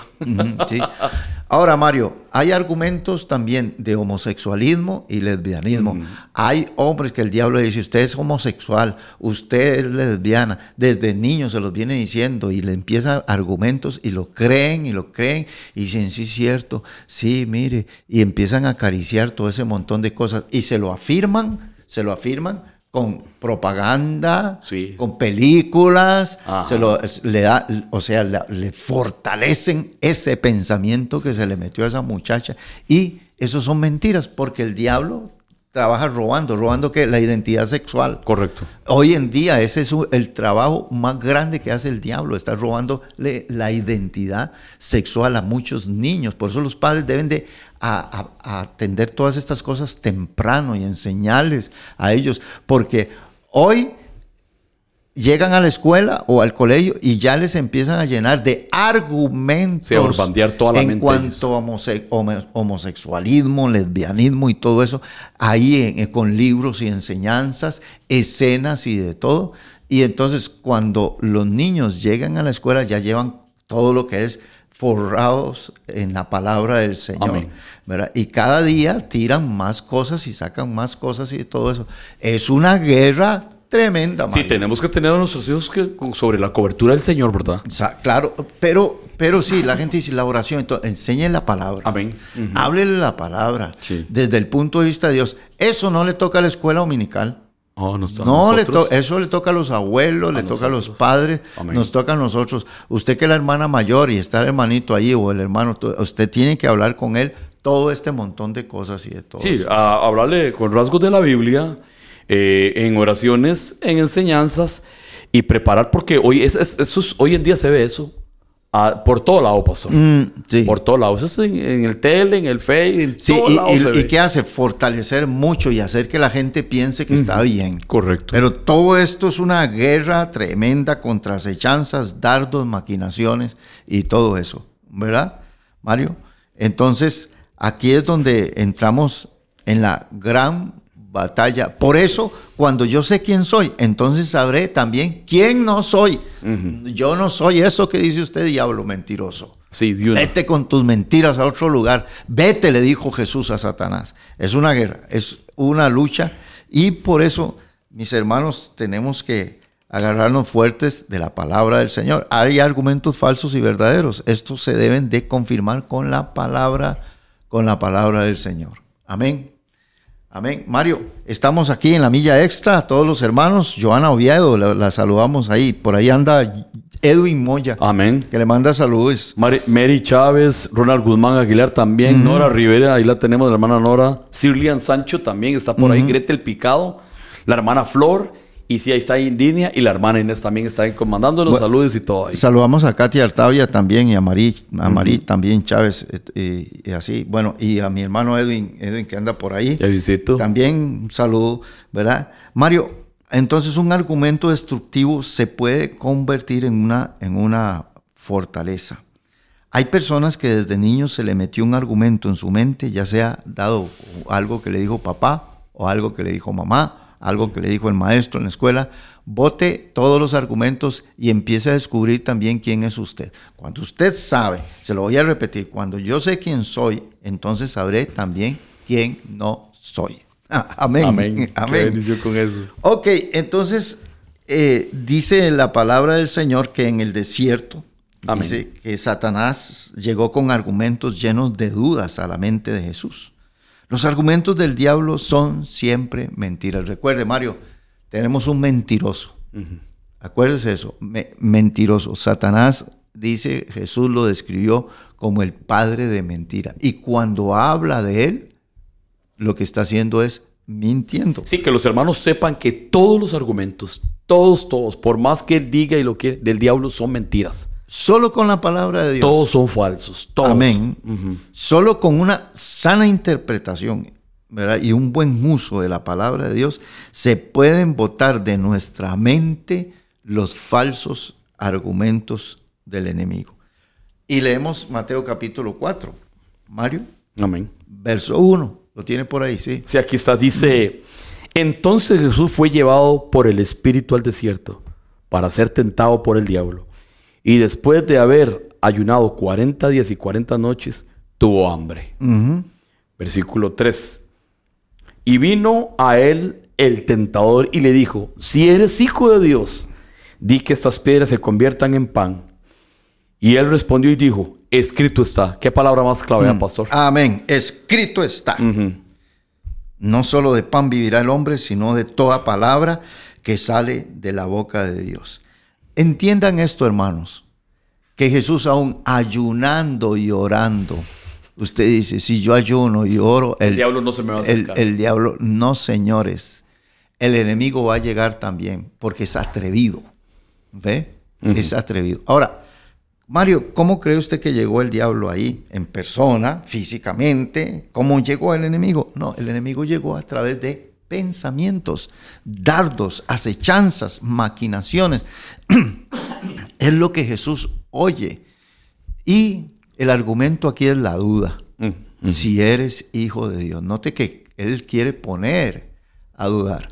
Sí. Ahora, Mario, hay argumentos también de homosexualismo y lesbianismo. Hay hombres que el diablo dice, usted es homosexual, usted es lesbiana. Desde niños se los viene diciendo y le empiezan argumentos y lo creen y lo creen y dicen, sí, cierto, sí, mire, y empiezan a acariciar todo ese montón de cosas y se lo afirman, se lo afirman con propaganda, Sí. con películas, Ajá. se lo, le da, o sea, le, le fortalecen ese pensamiento que se le metió a esa muchacha. Y eso son mentiras, porque el diablo trabaja robando, robando que la identidad sexual. Correcto. Hoy en día ese es el trabajo más grande que hace el diablo, está robándole la identidad sexual a muchos niños. Por eso los padres deben de a- a- a atender todas estas cosas temprano y enseñarles a ellos, porque hoy llegan a la escuela o al colegio y ya les empiezan a llenar de argumentos Sí, a borbandear toda la en mente cuanto a homose- homo- homosexualismo, lesbianismo y todo eso, ahí en- eh, con libros y enseñanzas, escenas y de todo. Y entonces cuando los niños llegan a la escuela ya llevan todo lo que es forrados en la palabra del Señor. Y cada día tiran más cosas y sacan más cosas y todo eso. Es una guerra tremenda. Sí, Mario. tenemos que tener a nuestros hijos que, sobre la cobertura del Señor, ¿verdad? O sea, claro, pero, pero sí, la gente dice la oración, entonces enseñe la palabra. Amén. Ujú. Háblele la palabra Sí. desde el punto de vista de Dios. Eso no le toca a la escuela dominical. Oh, no, está- No, le to- eso le toca a los abuelos, le toca a los padres, Amén. nos toca a nosotros. Usted que es la hermana mayor y está el hermanito ahí o el hermano, usted tiene que hablar con él todo este montón de cosas y de todo. Sí, a hablarle con rasgos de la Biblia, eh, en oraciones, en enseñanzas y preparar, porque hoy, es, es- eso es- hoy en día se ve eso ah, por todo lado, pastor. Mm, sí. Por todo lado. Eso es en, en el tele, en el Face, en Sí, todo y, lado y- se y ve. qué hace? Fortalecer mucho y hacer que la gente piense que está bien. Correcto. Pero todo esto es una guerra tremenda contra acechanzas, dardos, maquinaciones y todo eso, ¿verdad, Mario? Entonces, aquí es donde entramos en la gran batalla. Por eso, cuando yo sé quién soy, entonces sabré también quién no soy. Yo no soy eso que dice usted, diablo mentiroso. sí. Vete con tus mentiras a otro lugar. Vete, le dijo Jesús a Satanás. Es una guerra, es una lucha. Y por eso, mis hermanos, tenemos que agarrarnos fuertes de la palabra del Señor. Hay argumentos falsos y verdaderos. Estos se deben de confirmar con la palabra, con la palabra del Señor. Amén. Amén. Mario, estamos aquí en la milla extra, todos los hermanos. Joana Oviedo, la, la saludamos ahí. Por ahí anda Edwin Moya, Amén. que le manda saludos. Mari- Mary Chávez, Ronald Guzmán Aguilar también, Nora Rivera, ahí la tenemos, la hermana Nora, Sirlian Sancho también está por ahí, Gretel Picado, la hermana Flor, y sí, ahí está Indinia, y la hermana Inés también está ahí comandándonos Bueno, saludos y todo ahí. Saludamos a Katy Artavia también y a Marí, a Marí también Chávez eh, y, y así. Bueno, y a mi hermano Edwin, Edwin que anda por ahí. Visito. También un saludo, ¿verdad? Mario, entonces un argumento destructivo se puede convertir en una, en una fortaleza. Hay personas que desde niños se le metió un argumento en su mente, ya sea dado algo que le dijo papá o algo que le dijo mamá, algo que le dijo el maestro en la escuela. Bote todos los argumentos y empiece a descubrir también quién es usted. Cuando usted sabe, se lo voy a repetir, cuando yo sé quién soy, entonces sabré también quién no soy. Ah, amén. Amén. Amén. con eso. Ok, entonces eh, dice la palabra del Señor que en el desierto, Amén. dice que Satanás llegó con argumentos llenos de dudas a la mente de Jesús. Los argumentos del diablo son siempre mentiras. Recuerde, Mario, tenemos un mentiroso. Acuérdese eso, me- mentiroso. Satanás, dice, Jesús lo describió como el padre de mentira. Y cuando habla de él, lo que está haciendo es mintiendo. Sí, que los hermanos sepan que todos los argumentos, todos, todos, por más que él diga y lo que del diablo son mentiras. Solo con la palabra de Dios. Todos son falsos. Todos. Amén. Solo con una sana interpretación ¿verdad? y un buen uso de la palabra de Dios se pueden botar de nuestra mente los falsos argumentos del enemigo. Y leemos Mateo capítulo 4. Mario, Amén. verso 1. Lo tiene por ahí, sí. Sí, aquí está, dice, entonces Jesús fue llevado por el Espíritu al desierto para ser tentado por el diablo. Y después de haber ayunado 40 días y 40 noches, tuvo hambre. Versículo 3. Y vino a él el tentador y le dijo, si eres hijo de Dios, di que estas piedras se conviertan en pan. Y él respondió y dijo, escrito está. ¿Qué palabra más clave, Mm. pastor? Amén. Escrito está. No solo de pan vivirá el hombre, sino de toda palabra que sale de la boca de Dios. Entiendan esto, hermanos, que Jesús aún ayunando y orando, usted dice, si yo ayuno y oro, el, El diablo no se me va a acercar. el diablo, no señores, el enemigo va a llegar también, porque es atrevido, ¿ve? Es atrevido. Ahora, Mario, ¿cómo cree usted que llegó el diablo ahí? ¿En persona, físicamente? ¿Cómo llegó el enemigo? No, el enemigo llegó a través de pensamientos, dardos, acechanzas, maquinaciones. es lo que Jesús oye. Y el argumento aquí es la duda. Mm. Si eres hijo de Dios. Note que Él quiere poner a dudar.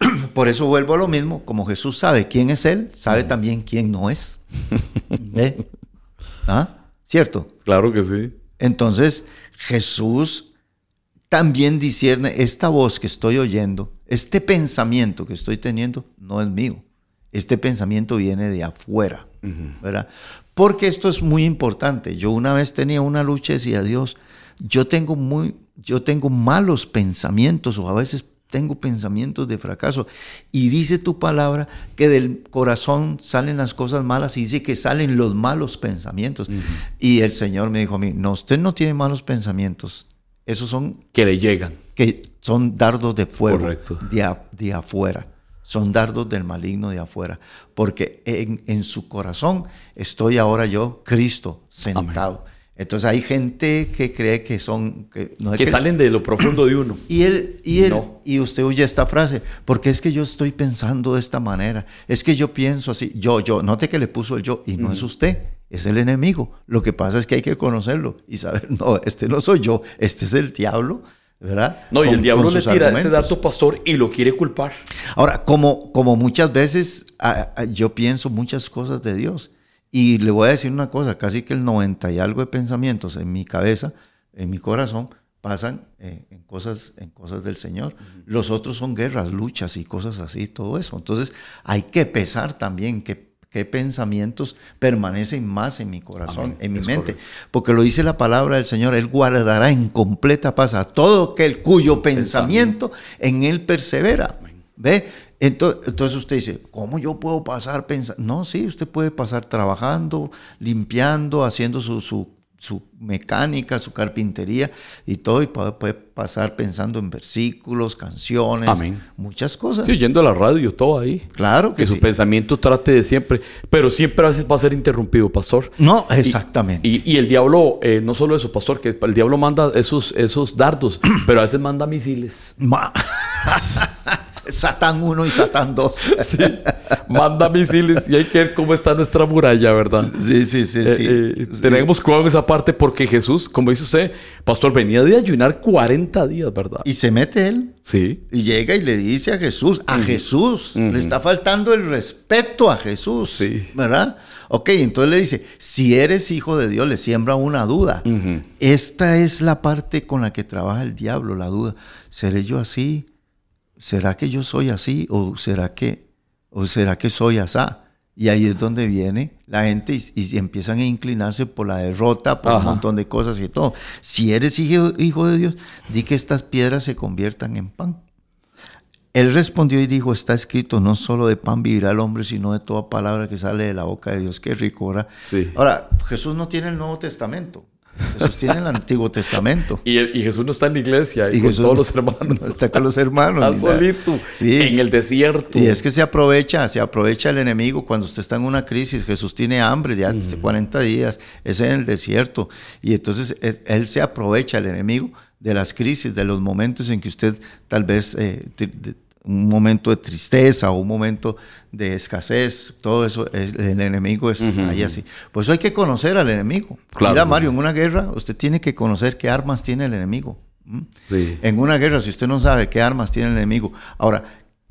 Por eso vuelvo a lo mismo. Como Jesús sabe quién es Él, sabe también quién no es. ¿Ve? ¿Ah? ¿Cierto? Claro que sí. Entonces, Jesús también discierne esta voz que estoy oyendo, este pensamiento que estoy teniendo, no es mío. Este pensamiento viene de afuera, ¿verdad? Porque esto es muy importante. Yo una vez tenía una lucha y decía, Dios, yo tengo muy, yo tengo malos pensamientos o a veces tengo pensamientos de fracaso. Y dice tu palabra que del corazón salen las cosas malas y dice que salen los malos pensamientos. Y el Señor me dijo a mí, no, usted no tiene malos pensamientos. Esos son Que le llegan. que son dardos de fuego Correcto. de, a- de afuera. Son dardos del maligno de afuera. Porque en, en su corazón estoy ahora yo, Cristo, sentado. Entonces hay gente que cree que son... Que, no Que salen de lo profundo de uno. y él, y él, No. y usted oye esta frase, porque es que yo estoy pensando de esta manera, es que yo pienso así, yo, yo, note que le puso el yo, y no es usted, es el enemigo. Lo que pasa es que hay que conocerlo y saber, no, este no soy yo, este es el diablo, ¿verdad? No, y Con- el diablo con le tira ese argumentos. dato pastor y lo quiere culpar. Ahora, como, como muchas veces yo pienso muchas cosas de Dios, y le voy a decir una cosa, casi que el 90 y algo de pensamientos en mi cabeza, en mi corazón, pasan eh, en, cosas, en cosas del Señor. Los otros son guerras, luchas y cosas así, todo eso. Entonces hay que pesar también qué, qué pensamientos permanecen más en mi corazón, Amén. en mi Es mente. correcto. Porque lo dice la palabra del Señor, Él guardará en completa paz a todo aquel cuyo pensamiento en Él persevera. ¿Ve? Entonces, entonces usted dice, ¿cómo yo puedo pasar pensando? No, sí, usted puede pasar trabajando, limpiando, haciendo su, su, su mecánica, su carpintería y todo, y puede, pasar pensando en versículos, canciones, Amén. muchas cosas. Sí, oyendo la radio, todo ahí. Claro que, Que su sí. pensamiento trate de siempre, pero siempre a veces va a ser interrumpido, pastor. No, exactamente. Y, y el diablo, eh, no solo eso, pastor, que el diablo manda esos, esos dardos, pero a veces manda misiles. Ma- Satán 1 y Satán 2. Manda misiles y hay que ver cómo está nuestra muralla, ¿verdad? Sí, sí, sí, Eh, sí. eh, Sí. Tenemos cuidado en esa parte porque Jesús, como dice usted, pastor, venía de ayunar 40 días, ¿verdad? Y se mete él Sí. y llega y le dice a Jesús, a Jesús, le está faltando el respeto a Jesús, Sí. ¿verdad? Ok, entonces le dice, si eres hijo de Dios, le siembra una duda. Esta es la parte con la que trabaja el diablo, la duda. ¿Seré yo así? ¿Será que yo soy así? ¿O será que, o será que soy asá? Y ahí es donde viene la gente y, y empiezan a inclinarse por la derrota, por un montón de cosas y todo. Si eres hijo, hijo de Dios, di que estas piedras se conviertan en pan. Él respondió y dijo, está escrito, no solo de pan vivirá el hombre, sino de toda palabra que sale de la boca de Dios. Qué rico, ¿verdad? Sí. Ahora, Jesús no tiene el Nuevo Testamento. Jesús tiene el Antiguo Testamento. Y, y Jesús no está en la iglesia y, Y con Jesús todos los hermanos. Está con los hermanos. Está solito. Sí. En el desierto. Y es que se aprovecha, se aprovecha el enemigo cuando usted está en una crisis. Jesús tiene hambre ya hace 40 días, es en el desierto. Y entonces él, él se aprovecha, el enemigo, de las crisis, de los momentos en que usted tal vez, eh, un momento de tristeza o un momento de escasez, todo eso, el, el enemigo es ahí así. Pues hay que conocer al enemigo. Claro, Mira, pues, Mario, en una guerra usted tiene que conocer qué armas tiene el enemigo. Sí. En una guerra, si usted no sabe qué armas tiene el enemigo, ahora,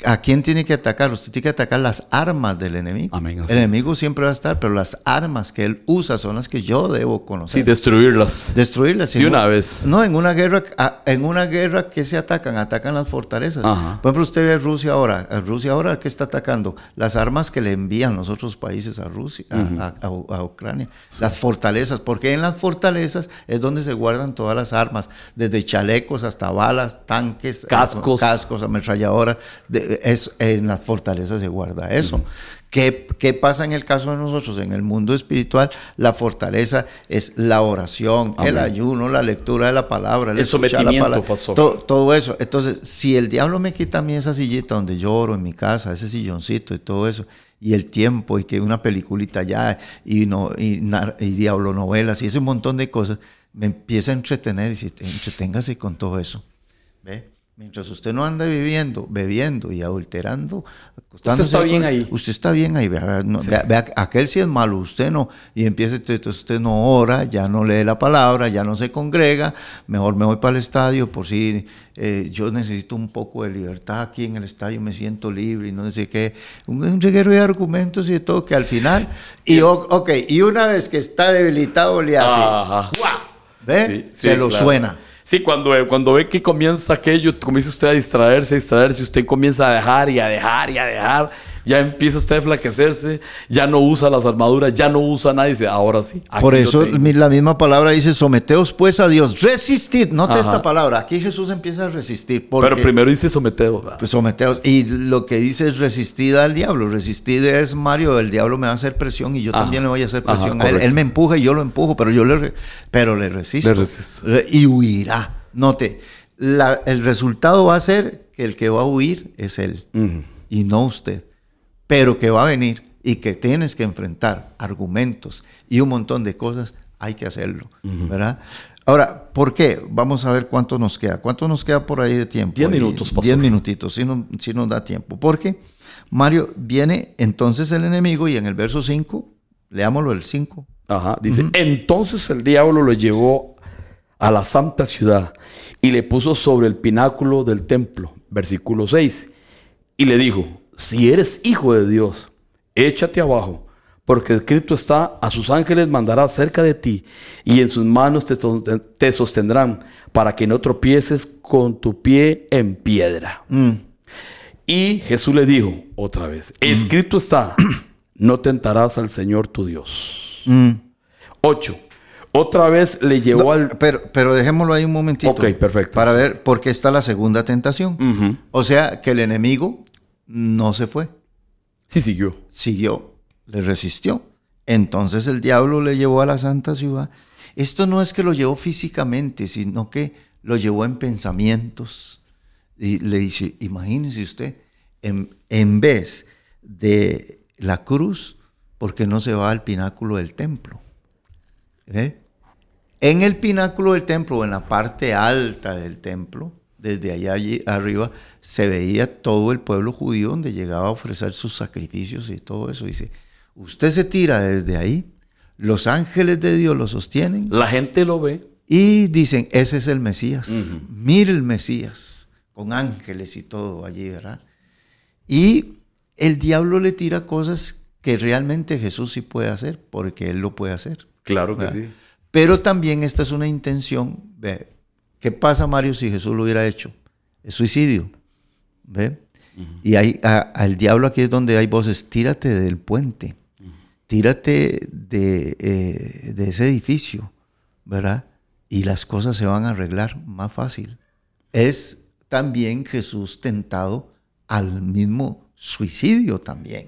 ¿a quién tiene que atacar? Usted tiene que atacar las armas del enemigo. Amén, el enemigo siempre va a estar, pero las armas que él usa son las que yo debo Sí, conocer. destruirlas. Destruirlas. De una un- vez. No, en una guerra, a- en una guerra, ¿qué se atacan? Atacan las fortalezas. Ajá. Por ejemplo, usted ve a Rusia ahora. Rusia ahora, ¿qué está atacando? Las armas que le envían los otros países a Rusia, a, a- a- a Ucrania. Las fortalezas, porque en las fortalezas es donde se guardan todas las armas, desde chalecos hasta balas, tanques, Cascos. cascos, ametralladoras. De- es, en las fortalezas se guarda eso. ¿Qué, qué pasa en el caso de nosotros? En el mundo espiritual, la fortaleza es la oración, el ayuno, la lectura de la palabra, El escuchar la sometimiento, palabra, pastor. to- todo eso. Entonces, si el diablo me quita a mí esa sillita donde lloro en mi casa, ese silloncito y todo eso, y el tiempo, y que una peliculita ya, y, no, y, y diablo novelas, y ese montón de cosas, me empieza a entretener y dice, entreténgase con todo eso. ¿Ve? Mientras usted no anda viviendo, bebiendo y adulterando, acostándose está bien con- ahí. Usted está bien ahí. Vea, no, vea- vea, aquel sí es malo, usted no. Y empieza, entonces usted no ora, ya no lee la palabra, ya no se congrega. Mejor me voy para el estadio por si eh, yo necesito un poco de libertad aquí en el estadio, me siento libre y no sé qué. Un, un reguero de argumentos y de todo que al final. Y o- ok, y una vez que está debilitado, le hace. Ajá. ¿Ve? Sí, se sí, lo claro. suena. Sí, cuando, cuando ve que comienza aquello, comienza usted a distraerse, a distraerse, usted comienza a dejar y a dejar y a dejar, ya empieza usted a enflaquecerse, ya no usa las armaduras, ya no usa nada y dice, ahora sí. Por eso tengo". mi- la misma palabra dice, someteos pues a Dios, resistid, note Ajá. esta palabra, aquí Jesús empieza a resistir. Porque, Pero primero dice someteos. Pues someteos, y lo que dice es resistid al diablo, resistid es Mario, el diablo me va a hacer presión y yo Ajá. también le voy a hacer Ajá, presión a él. Él me empuja y yo lo empujo, pero yo le, pero le resisto. Le resisto. Re- Y huirá. Note, la- el resultado va a ser que el que va a huir es él y no usted, pero que va a venir y que tienes que enfrentar argumentos y un montón de cosas, hay que hacerlo, ¿verdad? Ahora, ¿por qué? Vamos a ver cuánto nos queda. ¿Cuánto nos queda por ahí de tiempo? Diez minutos, pastor. Diez minutitos, si, no- si nos da tiempo. Porque, Mario, viene entonces el enemigo y en el verso 5, leámoslo el 5. Ajá, dice, entonces el diablo lo llevó a la santa ciudad y le puso sobre el pináculo del templo, versículo 6, y le dijo, si eres hijo de Dios, échate abajo, porque escrito está, a sus ángeles mandará cerca de ti, y en sus manos te, sosten- te sostendrán, para que no tropieces con tu pie en piedra. Y Jesús le dijo otra vez, escrito está, no tentarás al Señor tu Dios. 8. Otra vez le llevó No, al... pero, pero dejémoslo ahí un momentito. Ok, perfecto. Para ver por qué está la segunda tentación. O sea, que el enemigo no se fue. Sí siguió. siguió, le resistió. Entonces el diablo le llevó a la santa ciudad. Esto no es que lo llevó físicamente, sino que lo llevó en pensamientos. Y le dice, imagínese usted, en, en vez de la cruz, ¿por qué no se va al pináculo del templo? ¿Ve? En el pináculo del templo, en la parte alta del templo, desde allá allí arriba, se veía todo el pueblo judío donde llegaba a ofrecer sus sacrificios y todo eso. Dice, usted se tira desde ahí, los ángeles de Dios lo sostienen La gente lo ve. y dicen, ese es el Mesías. Mire el Mesías, con ángeles y todo allí, ¿verdad? Y el diablo le tira cosas que realmente Jesús sí puede hacer, porque él lo puede hacer. Claro que sí. Pero también esta es una intención. ¿Qué pasa, Mario, si Jesús lo hubiera hecho? Es suicidio. ¿Ve? Y hay, a- al diablo aquí es donde hay voces, tírate del puente, tírate de, eh, de ese edificio, ¿verdad? Y las cosas se van a arreglar más fácil. Es también Jesús tentado al mismo suicidio también.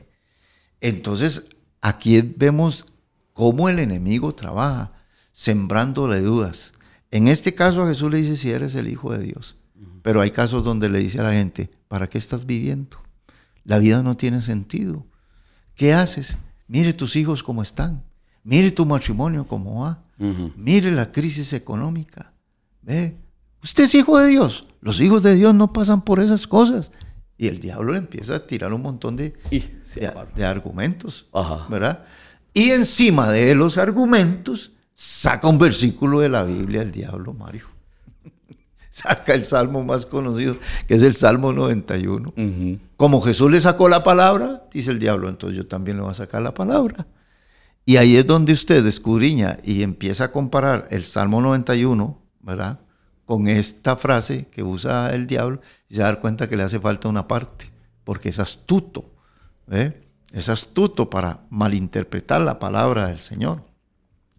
Entonces, aquí vemos cómo el enemigo trabaja, sembrándole dudas. En este caso a Jesús le dice si eres el Hijo de Dios. Pero hay casos donde le dice a la gente, ¿para qué estás viviendo? La vida no tiene sentido. ¿Qué haces? Mire tus hijos cómo están. Mire tu matrimonio cómo va. Mire la crisis económica. Ve, usted es hijo de Dios. Los hijos de Dios no pasan por esas cosas. Y el diablo le empieza a tirar un montón de, Y de, de argumentos, Ajá. ¿verdad? Y encima de los argumentos saca un versículo de la Biblia el diablo, Mario. saca el salmo más conocido, que es el Salmo 91. Ujú. Como Jesús le sacó la palabra, dice el diablo, entonces yo también le voy a sacar la palabra. Y ahí es donde usted escudriña y empieza a comparar el Salmo 91, ¿verdad? Con esta frase que usa el diablo y se da cuenta que le hace falta una parte, porque es astuto, ¿eh? Es astuto para malinterpretar la palabra del Señor.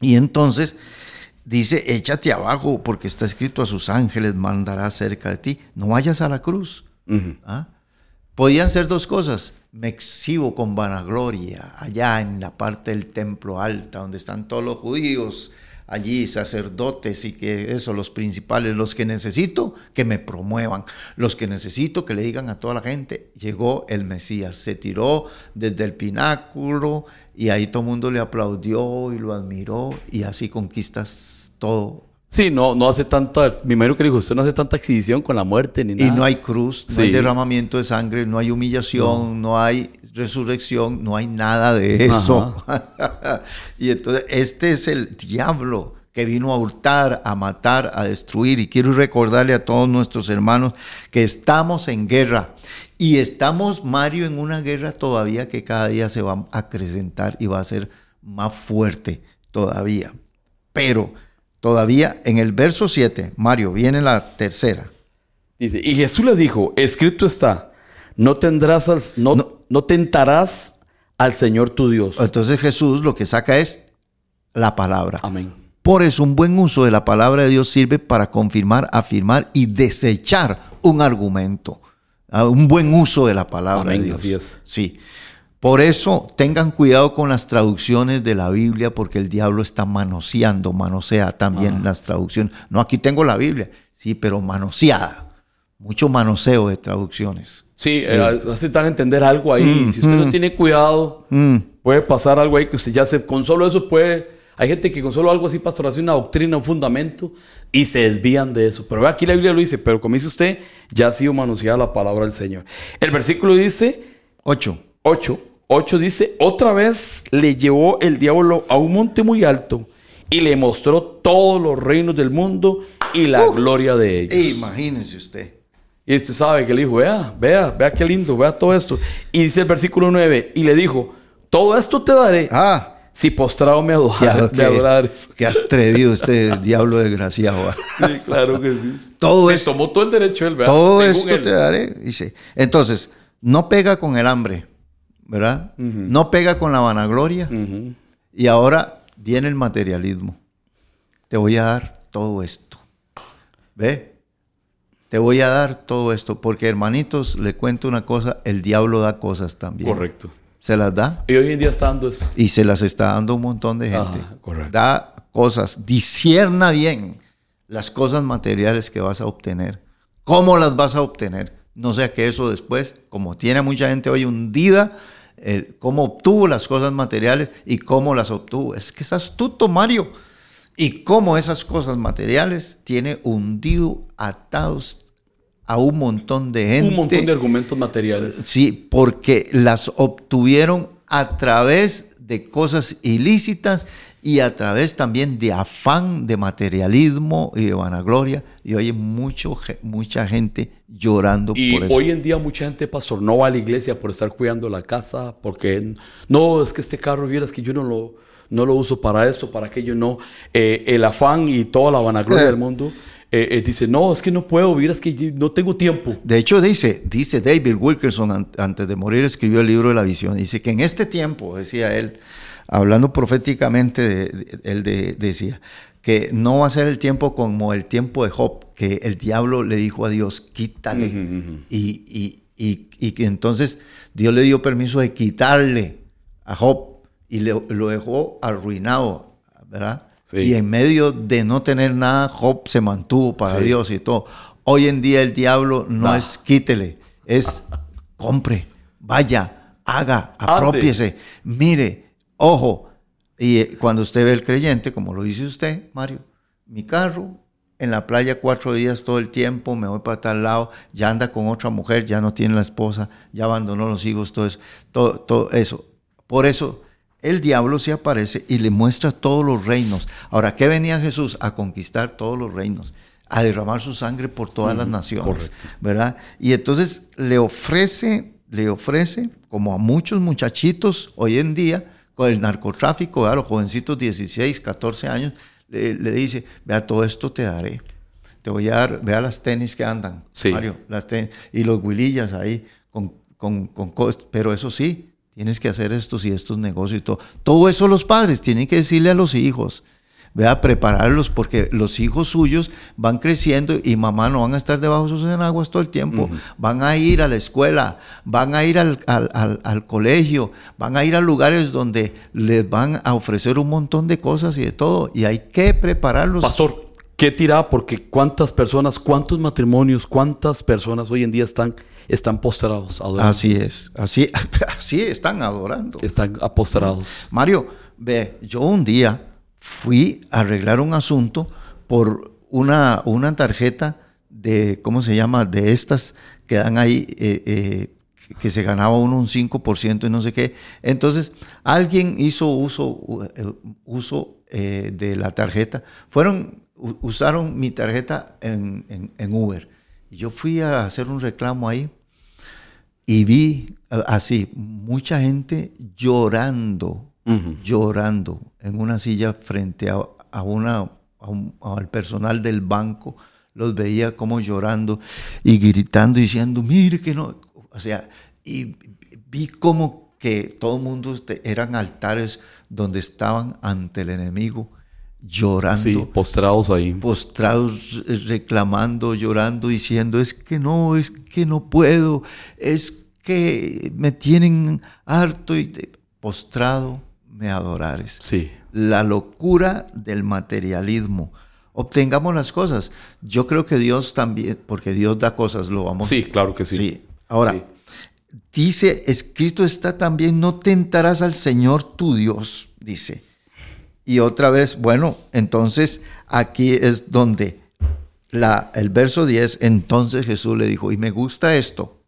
Y entonces dice, échate abajo, porque está escrito a sus ángeles mandará cerca de ti. No vayas a la cruz. ¿Ah? Podían ser dos cosas. Me exhibo con vanagloria allá en la parte del templo alta, donde están todos los judíos, allí sacerdotes y que eso, los principales, los que necesito que me promuevan, los que necesito que le digan a toda la gente, llegó el Mesías, se tiró desde el pináculo y ahí todo el mundo le aplaudió y lo admiró y así conquistas todo. Sí, no, no hace tanta. Mi imagino que dijo, usted no hace tanta exhibición con la muerte ni nada. Y no hay cruz, no hay derramamiento de sangre, no hay humillación, no, hay resurrección, no hay nada de eso. y entonces este es el diablo que vino a hurtar, a matar, a destruir. Y quiero recordarle a todos nuestros hermanos que estamos en guerra. Y estamos, Mario, en una guerra todavía que cada día se va a acrecentar y va a ser más fuerte todavía. Pero todavía en el verso 7, Mario, viene la tercera. Dice, y Jesús le dijo, escrito está, no tendrás al- no, No. no tentarás al Señor tu Dios. Entonces Jesús lo que saca es la palabra. Amén. Por eso un buen uso de la palabra de Dios sirve para confirmar, afirmar y desechar un argumento. Ah, Un buen uso de la palabra Amén, de Dios. así es. Sí. Por eso tengan cuidado con las traducciones de la Biblia porque el diablo está manoseando, manosea también Ah. las traducciones. No, aquí tengo la Biblia, sí, pero manoseada. Mucho manoseo de traducciones. Sí, eh, hace tan entender algo ahí. si usted no tiene cuidado, Mm. puede pasar algo ahí que usted ya se... Con solo eso puede... Hay gente que con solo algo así, pastor, hace una doctrina, un fundamento, y se desvían de eso. Pero aquí la Biblia lo dice, pero como dice usted, ya ha sido manoseada la palabra del Señor. El versículo dice, Ocho. 8. 8 dice, otra vez le llevó el diablo a un monte muy alto y le mostró todos los reinos del mundo y la gloria de ellos. Imagínese usted. Y usted sabe que le dijo, vea, vea, vea qué lindo, vea todo esto. Y dice el versículo 9, y le dijo, todo esto te daré Ah, si postrado me, adora- Ya, me qué, adorares. qué atrevido este diablo desgraciado. ¿va? Sí, claro que sí. Todo Se esto- tomó todo el derecho él, ¿verdad? Todo Según esto él. te daré. Dice. Entonces, no pega con el hambre, ¿verdad? No pega con la vanagloria. Y ahora viene el materialismo. Te voy a dar todo esto. ¿Ve? Te voy a dar todo esto. Porque, hermanitos, le cuento una cosa: el diablo da cosas también. Correcto. Se las da Y hoy en día está dando eso. y se las está dando un montón de gente. Ajá, correcto. Da cosas, discierna bien las cosas materiales que vas a obtener. ¿Cómo las vas a obtener? No sea que eso después, como tiene mucha gente hoy hundida, el cómo obtuvo las cosas materiales y cómo las obtuvo. Es que es astuto, Mario. Y cómo esas cosas materiales tiene hundido, atados a un montón de gente. Un montón de argumentos materiales. Sí, porque las obtuvieron a través de cosas ilícitas y a través también de afán, de materialismo y de vanagloria. Y hoy hay mucho, mucha gente llorando Y por eso. hoy en día mucha gente, pastor, no va a la iglesia por estar cuidando la casa, porque no, es que este carro, vieras que yo no lo, no lo uso para esto, para aquello, no. Eh, el afán y toda la vanagloria Eh. del mundo eh, eh, dice, no, es que no puedo, vieras que yo no tengo tiempo. De hecho, dice, dice David Wilkerson, an- antes de morir, escribió el libro de la visión. Dice que en este tiempo, decía él, hablando proféticamente, de- de- él de- decía que no va a ser el tiempo como el tiempo de Job, que el diablo le dijo a Dios, quítale. y, y- y- y que entonces Dios le dio permiso de quitarle a Job y le- lo dejó arruinado, ¿verdad? Sí. Y en medio de no tener nada, Job se mantuvo para Sí. Dios y todo. Hoy en día el diablo no es quítele, es compre, vaya, haga, apropiese, mire, ojo. Y eh, cuando usted ve el creyente, como lo dice usted, Mario, mi carro, en la playa cuatro días todo el tiempo, me voy para tal lado, ya anda con otra mujer, ya no tiene la esposa, ya abandonó los hijos, todo eso. Todo, todo eso. Por eso el diablo se aparece y le muestra todos los reinos. Ahora, ¿qué venía Jesús? A conquistar todos los reinos, a derramar su sangre por todas las naciones, ¿verdad? Y entonces le ofrece, le ofrece, como a muchos muchachitos hoy en día, con el narcotráfico, a los jovencitos 16, 14 años, le, dice, vea, todo esto te daré. Te voy a dar, vea las tenis que andan, Mario, las tenis, y los huilillas ahí, con, con, con, pero eso sí, tienes que hacer estos y estos negocios y todo. Todo eso los padres tienen que decirle a los hijos. Vea, prepararlos porque los hijos suyos van creciendo y mamá no van a estar debajo de sus enaguas todo el tiempo. Van a ir a la escuela, van a ir al, al, colegio, van a ir a lugares donde les van a ofrecer un montón de cosas y de todo. Y hay que prepararlos. Pastor, ¿qué tira? Porque cuántas personas, cuántos matrimonios, cuántas personas hoy en día están están postrados adorando. Así es, así, así están adorando. Están apostrados. Mario, ve, yo un día fui a arreglar un asunto por una, una tarjeta de, ¿cómo se llama? De estas que dan ahí, eh, eh, que se ganaba uno un 5% y no sé qué. Entonces, alguien hizo uso, eh, uso de la tarjeta. Fueron, usaron mi tarjeta en, en, Uber. Y yo fui a hacer un reclamo ahí y vi así, mucha gente llorando llorando en una silla frente a, una, al personal del banco. Los veía como llorando y gritando, diciendo, mire que no. O sea, y vi como que todo el mundo este, eran altares donde estaban ante el enemigo llorando. postrados ahí. Postrados, reclamando, llorando, diciendo, es que no, es que no puedo, es que me tienen harto y postrado me adorares. Sí. La locura del materialismo. Obtengamos las cosas. Yo creo que Dios también, porque Dios da cosas, lo vamos Sí, claro que sí. Sí. Ahora, dice, escrito está también, no tentarás al Señor tu Dios, dice. Y otra vez, bueno, entonces aquí es donde la, el verso 10, entonces Jesús le dijo, y me gusta esto,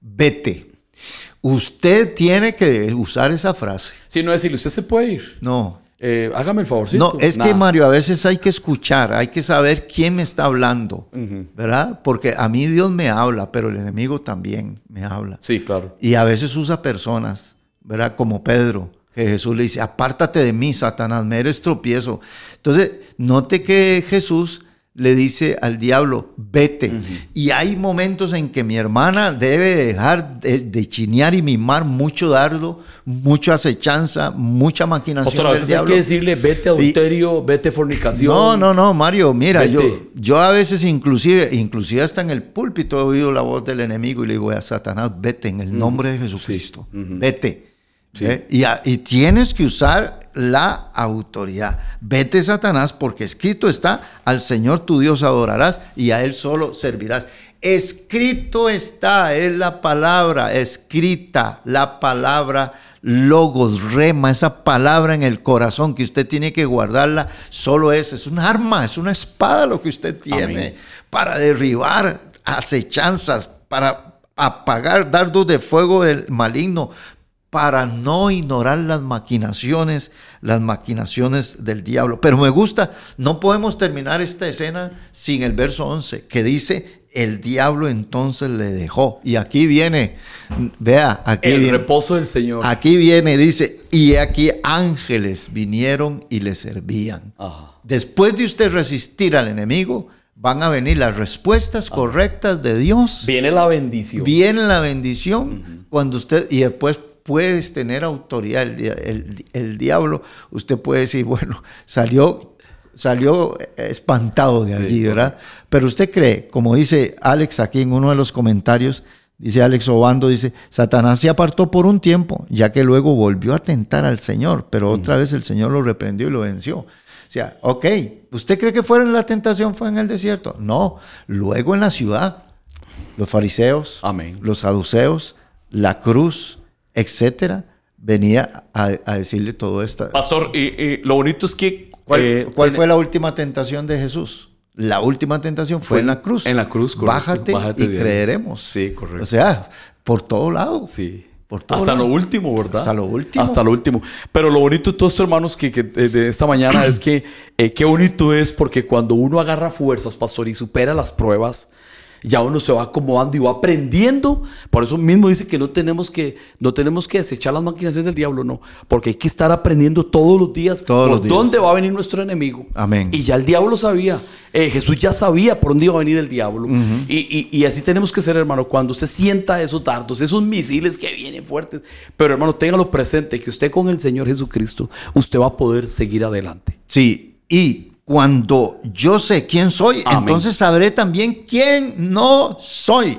vete Usted tiene que usar esa frase. Si no decirle, usted se puede ir. No. Eh, hágame el favorcito. No, es que Mario, a veces hay que escuchar, hay que saber quién me está hablando, ¿verdad? Porque a mí Dios me habla, pero el enemigo también me habla. Sí, claro. Y a veces usa personas, ¿verdad? Como Pedro, que Jesús le dice, apártate de mí, Satanás, me eres tropiezo. Entonces, note que Jesús le dice al diablo, vete. Y hay momentos en que mi hermana debe dejar de, chinear y mimar mucho dardo, mucha acechanza, mucha maquinación del diablo. hay que decirle, vete adulterio, vete fornicación. No, no, no, Mario, mira, yo, yo a veces inclusive, inclusive hasta en el púlpito he oído la voz del enemigo y le digo a Satanás, vete en el nombre de Jesucristo, vete. Y, y tienes que usar la autoridad. Vete, Satanás, porque escrito está, al Señor tu Dios adorarás y a Él solo servirás. Escrito está, es la palabra escrita, la palabra logos, rema, esa palabra en el corazón que usted tiene que guardarla, solo es, es un arma, es una espada lo que usted tiene para derribar acechanzas, para apagar dardos de fuego del maligno, para no ignorar las maquinaciones, las maquinaciones del diablo. Pero me gusta, no podemos terminar esta escena sin el verso 11, que dice, el diablo entonces le dejó. Y aquí viene, vea, aquí el viene. reposo del Señor. Aquí viene, dice, y aquí ángeles vinieron y le servían. Después de usted resistir al enemigo, van a venir las respuestas correctas de Dios. Viene la bendición. Viene la bendición cuando usted, y después puedes tener autoridad. El, diablo, usted puede decir, bueno, salió, salió espantado de allí, ¿verdad? Pero usted cree, como dice Alex aquí en uno de los comentarios, dice Alex Obando, dice, Satanás se apartó por un tiempo, ya que luego volvió a tentar al Señor, pero otra vez el Señor lo reprendió y lo venció. O sea, ok, ¿usted cree que fuera en la tentación fue en el desierto? No, luego en la ciudad, los fariseos, Amén. los saduceos, la cruz, etcétera, venía a, decirle todo esto. Pastor, y, lo bonito es que... ¿Cuál, eh, fue la última tentación de Jesús? La última tentación fue, Fue en la cruz. en la cruz, correcto. Bájate, Bájate y creeremos. Sí, correcto. O sea, por todo lado. Sí. Por todo Hasta lado. lo último, ¿verdad? Hasta lo último. Hasta lo último. Pero lo bonito de todo esto, hermanos, que, que, eh, de esta mañana es que eh, qué bonito es porque cuando uno agarra fuerzas, pastor, y supera las pruebas, ya uno se va acomodando y va aprendiendo. Por eso mismo dice que no tenemos que, no tenemos que desechar las maquinaciones del diablo, no. Porque hay que estar aprendiendo todos los días Todos por los días. dónde va a venir nuestro enemigo. Amén. Y ya el diablo sabía. Eh, Jesús ya sabía por dónde iba a venir el diablo. y, y- y así tenemos que ser, hermano. Cuando usted sienta esos dardos, esos misiles que vienen fuertes. Pero, hermano, téngalo presente que usted con el Señor Jesucristo, usted va a poder seguir adelante. Sí, y cuando yo sé quién soy, Amén. entonces sabré también quién no soy.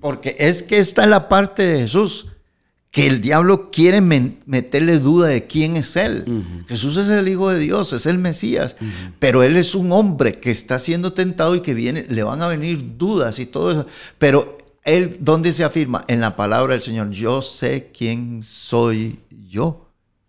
Porque es que está en la parte de Jesús, que el diablo quiere meterle duda de quién es él. Jesús es el Hijo de Dios, es el Mesías, pero él es un hombre que está siendo tentado y que viene, le van a venir dudas y todo eso. Pero él, ¿dónde se afirma? En la palabra del Señor, yo sé quién soy yo.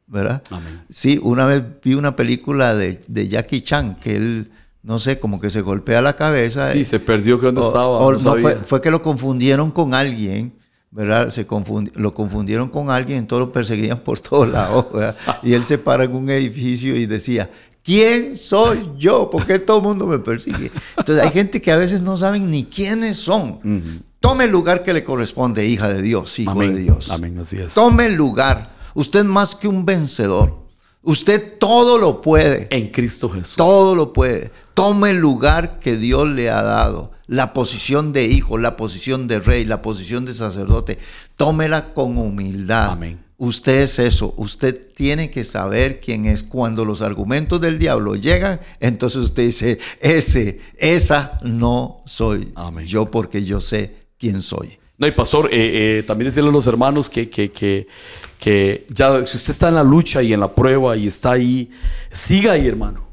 ¿Verdad? Amén. Sí, una vez vi una película de, de Jackie Chan que él, no sé, como que se golpea la cabeza. Sí, eh, se perdió que dónde o- estaba. o no no, fue, que lo confundieron con alguien, ¿verdad? Se lo confundieron con alguien, entonces lo perseguían por todos lados, ¿verdad? Y él se para en un edificio y decía, ¿quién soy yo? ¿Por qué todo el mundo me persigue? Entonces hay gente que a veces no saben ni quiénes son. Tome el lugar que le corresponde, hija de Dios, hijo Amén. de Dios. Amén, así es. Tome el lugar. Usted más que un vencedor. Usted todo lo puede. En Cristo Jesús. Todo lo puede. Tome el lugar que Dios le ha dado. La posición de hijo, la posición de rey, la posición de sacerdote. Tómela con humildad. Amén. Usted es eso. Usted tiene que saber quién es. Cuando los argumentos del diablo llegan, entonces usted dice, ese, esa no soy Amén. yo porque yo sé quién soy. No, y pastor, eh, eh, también decirle a los hermanos que, que, que, que ya, si usted está en la lucha y en la prueba y está ahí, siga ahí, hermano.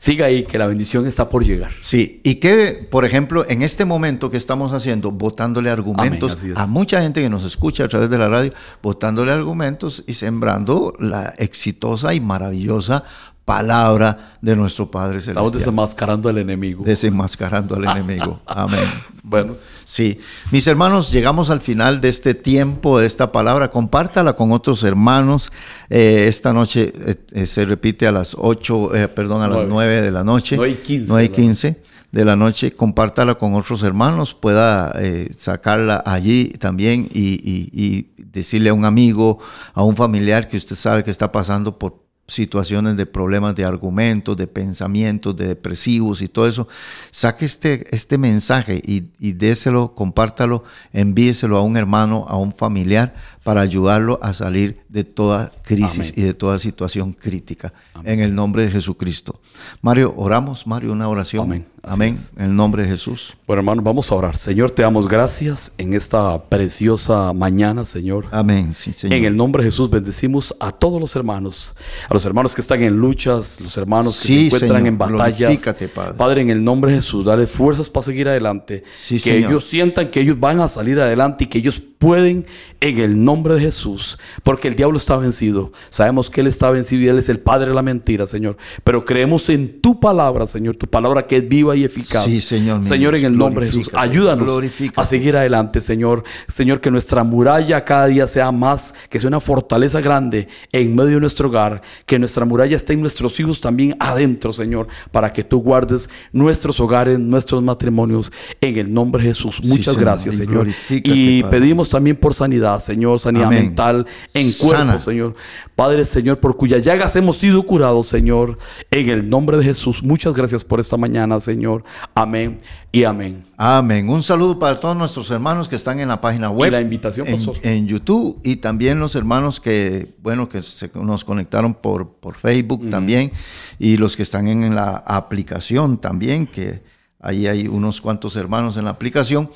Siga ahí, que la bendición está por llegar. Sí, y que, por ejemplo, en este momento que estamos haciendo, votándole argumentos Amén, a mucha gente que nos escucha a través de la radio, votándole argumentos y sembrando la exitosa y maravillosa palabra de nuestro Padre Estamos Celestial. desenmascarando al enemigo. Desenmascarando al enemigo. Amén. Bueno, Sí, mis hermanos, llegamos al final de este tiempo, de esta palabra. Compártala con otros hermanos. Eh, esta noche eh, eh, se repite a las 8, eh, perdón, a las Nueve. 9 de la noche. Nueve y quince, 9 y ¿verdad? 15 de la noche. Compártala con otros hermanos. Pueda eh, sacarla allí también y, y- y decirle a un amigo, a un familiar que usted sabe que está pasando por situaciones de problemas de argumentos, de pensamientos, de depresivos y todo eso, saque este, este mensaje y, y déselo, compártalo, envíeselo a un hermano, a un familiar, para ayudarlo a salir de toda crisis Amén. y de toda situación crítica. En el nombre de Jesucristo. Mario, oramos, Mario, una oración. Amén. Amén. En el nombre de Jesús. bueno, hermano, vamos a orar. Señor, te damos gracias en esta preciosa mañana, Señor. Amén. Sí, Señor. En el nombre de Jesús bendecimos a todos los hermanos, a los hermanos que están en luchas, los hermanos que Sí, se encuentran Señor, en batallas. Padre. en el nombre de Jesús, dale fuerzas para seguir adelante. Sí, que Señor. ellos sientan que ellos van a salir adelante y que ellos pueden en el nombre de Jesús, porque el diablo está vencido. Sabemos que él está vencido y él es el padre de la mentira, Señor. Pero creemos en tu palabra, Señor, tu palabra que es viva y eficaz. Sí, Señor mío. Señor, en el nombre de Jesús, ayúdanos a seguir adelante, Señor. Señor, que nuestra muralla cada día sea más, que sea una fortaleza grande en medio de nuestro hogar, que nuestra muralla esté en nuestros hijos también adentro, Señor, para que tú guardes nuestros hogares, nuestros matrimonios, en el nombre de Jesús. Muchas Señor, gracias, y Señor. Y pedimos también por sanidad, Señor, sanidad Amén. mental en cuerpo. Señor. Padre, Señor, por cuyas llagas hemos sido curados, Señor, en el nombre de Jesús. Muchas gracias por esta mañana, Señor. Amén y amén. Amén. Un saludo para todos nuestros hermanos que están en la página web. la invitación, pastor. en YouTube y también los hermanos que, bueno, que se- nos conectaron por, por Facebook también y los que están en, la aplicación también, que ahí hay unos cuantos hermanos en la aplicación.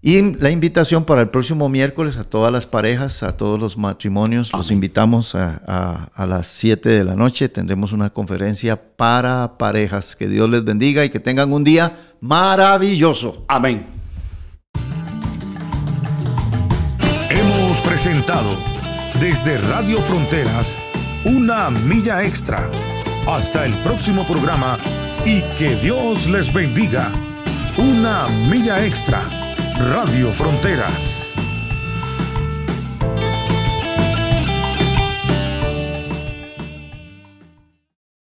Y la invitación para el próximo miércoles a todas las parejas, a todos los matrimonios, los invitamos a, a- a las 7 de la noche. Tendremos una conferencia para parejas. Que Dios les bendiga y que tengan un día maravilloso. Amén. Hemos presentado desde Radio Fronteras una milla extra. Hasta el próximo programa y que Dios les bendiga. Una milla extra. Radio Fronteras.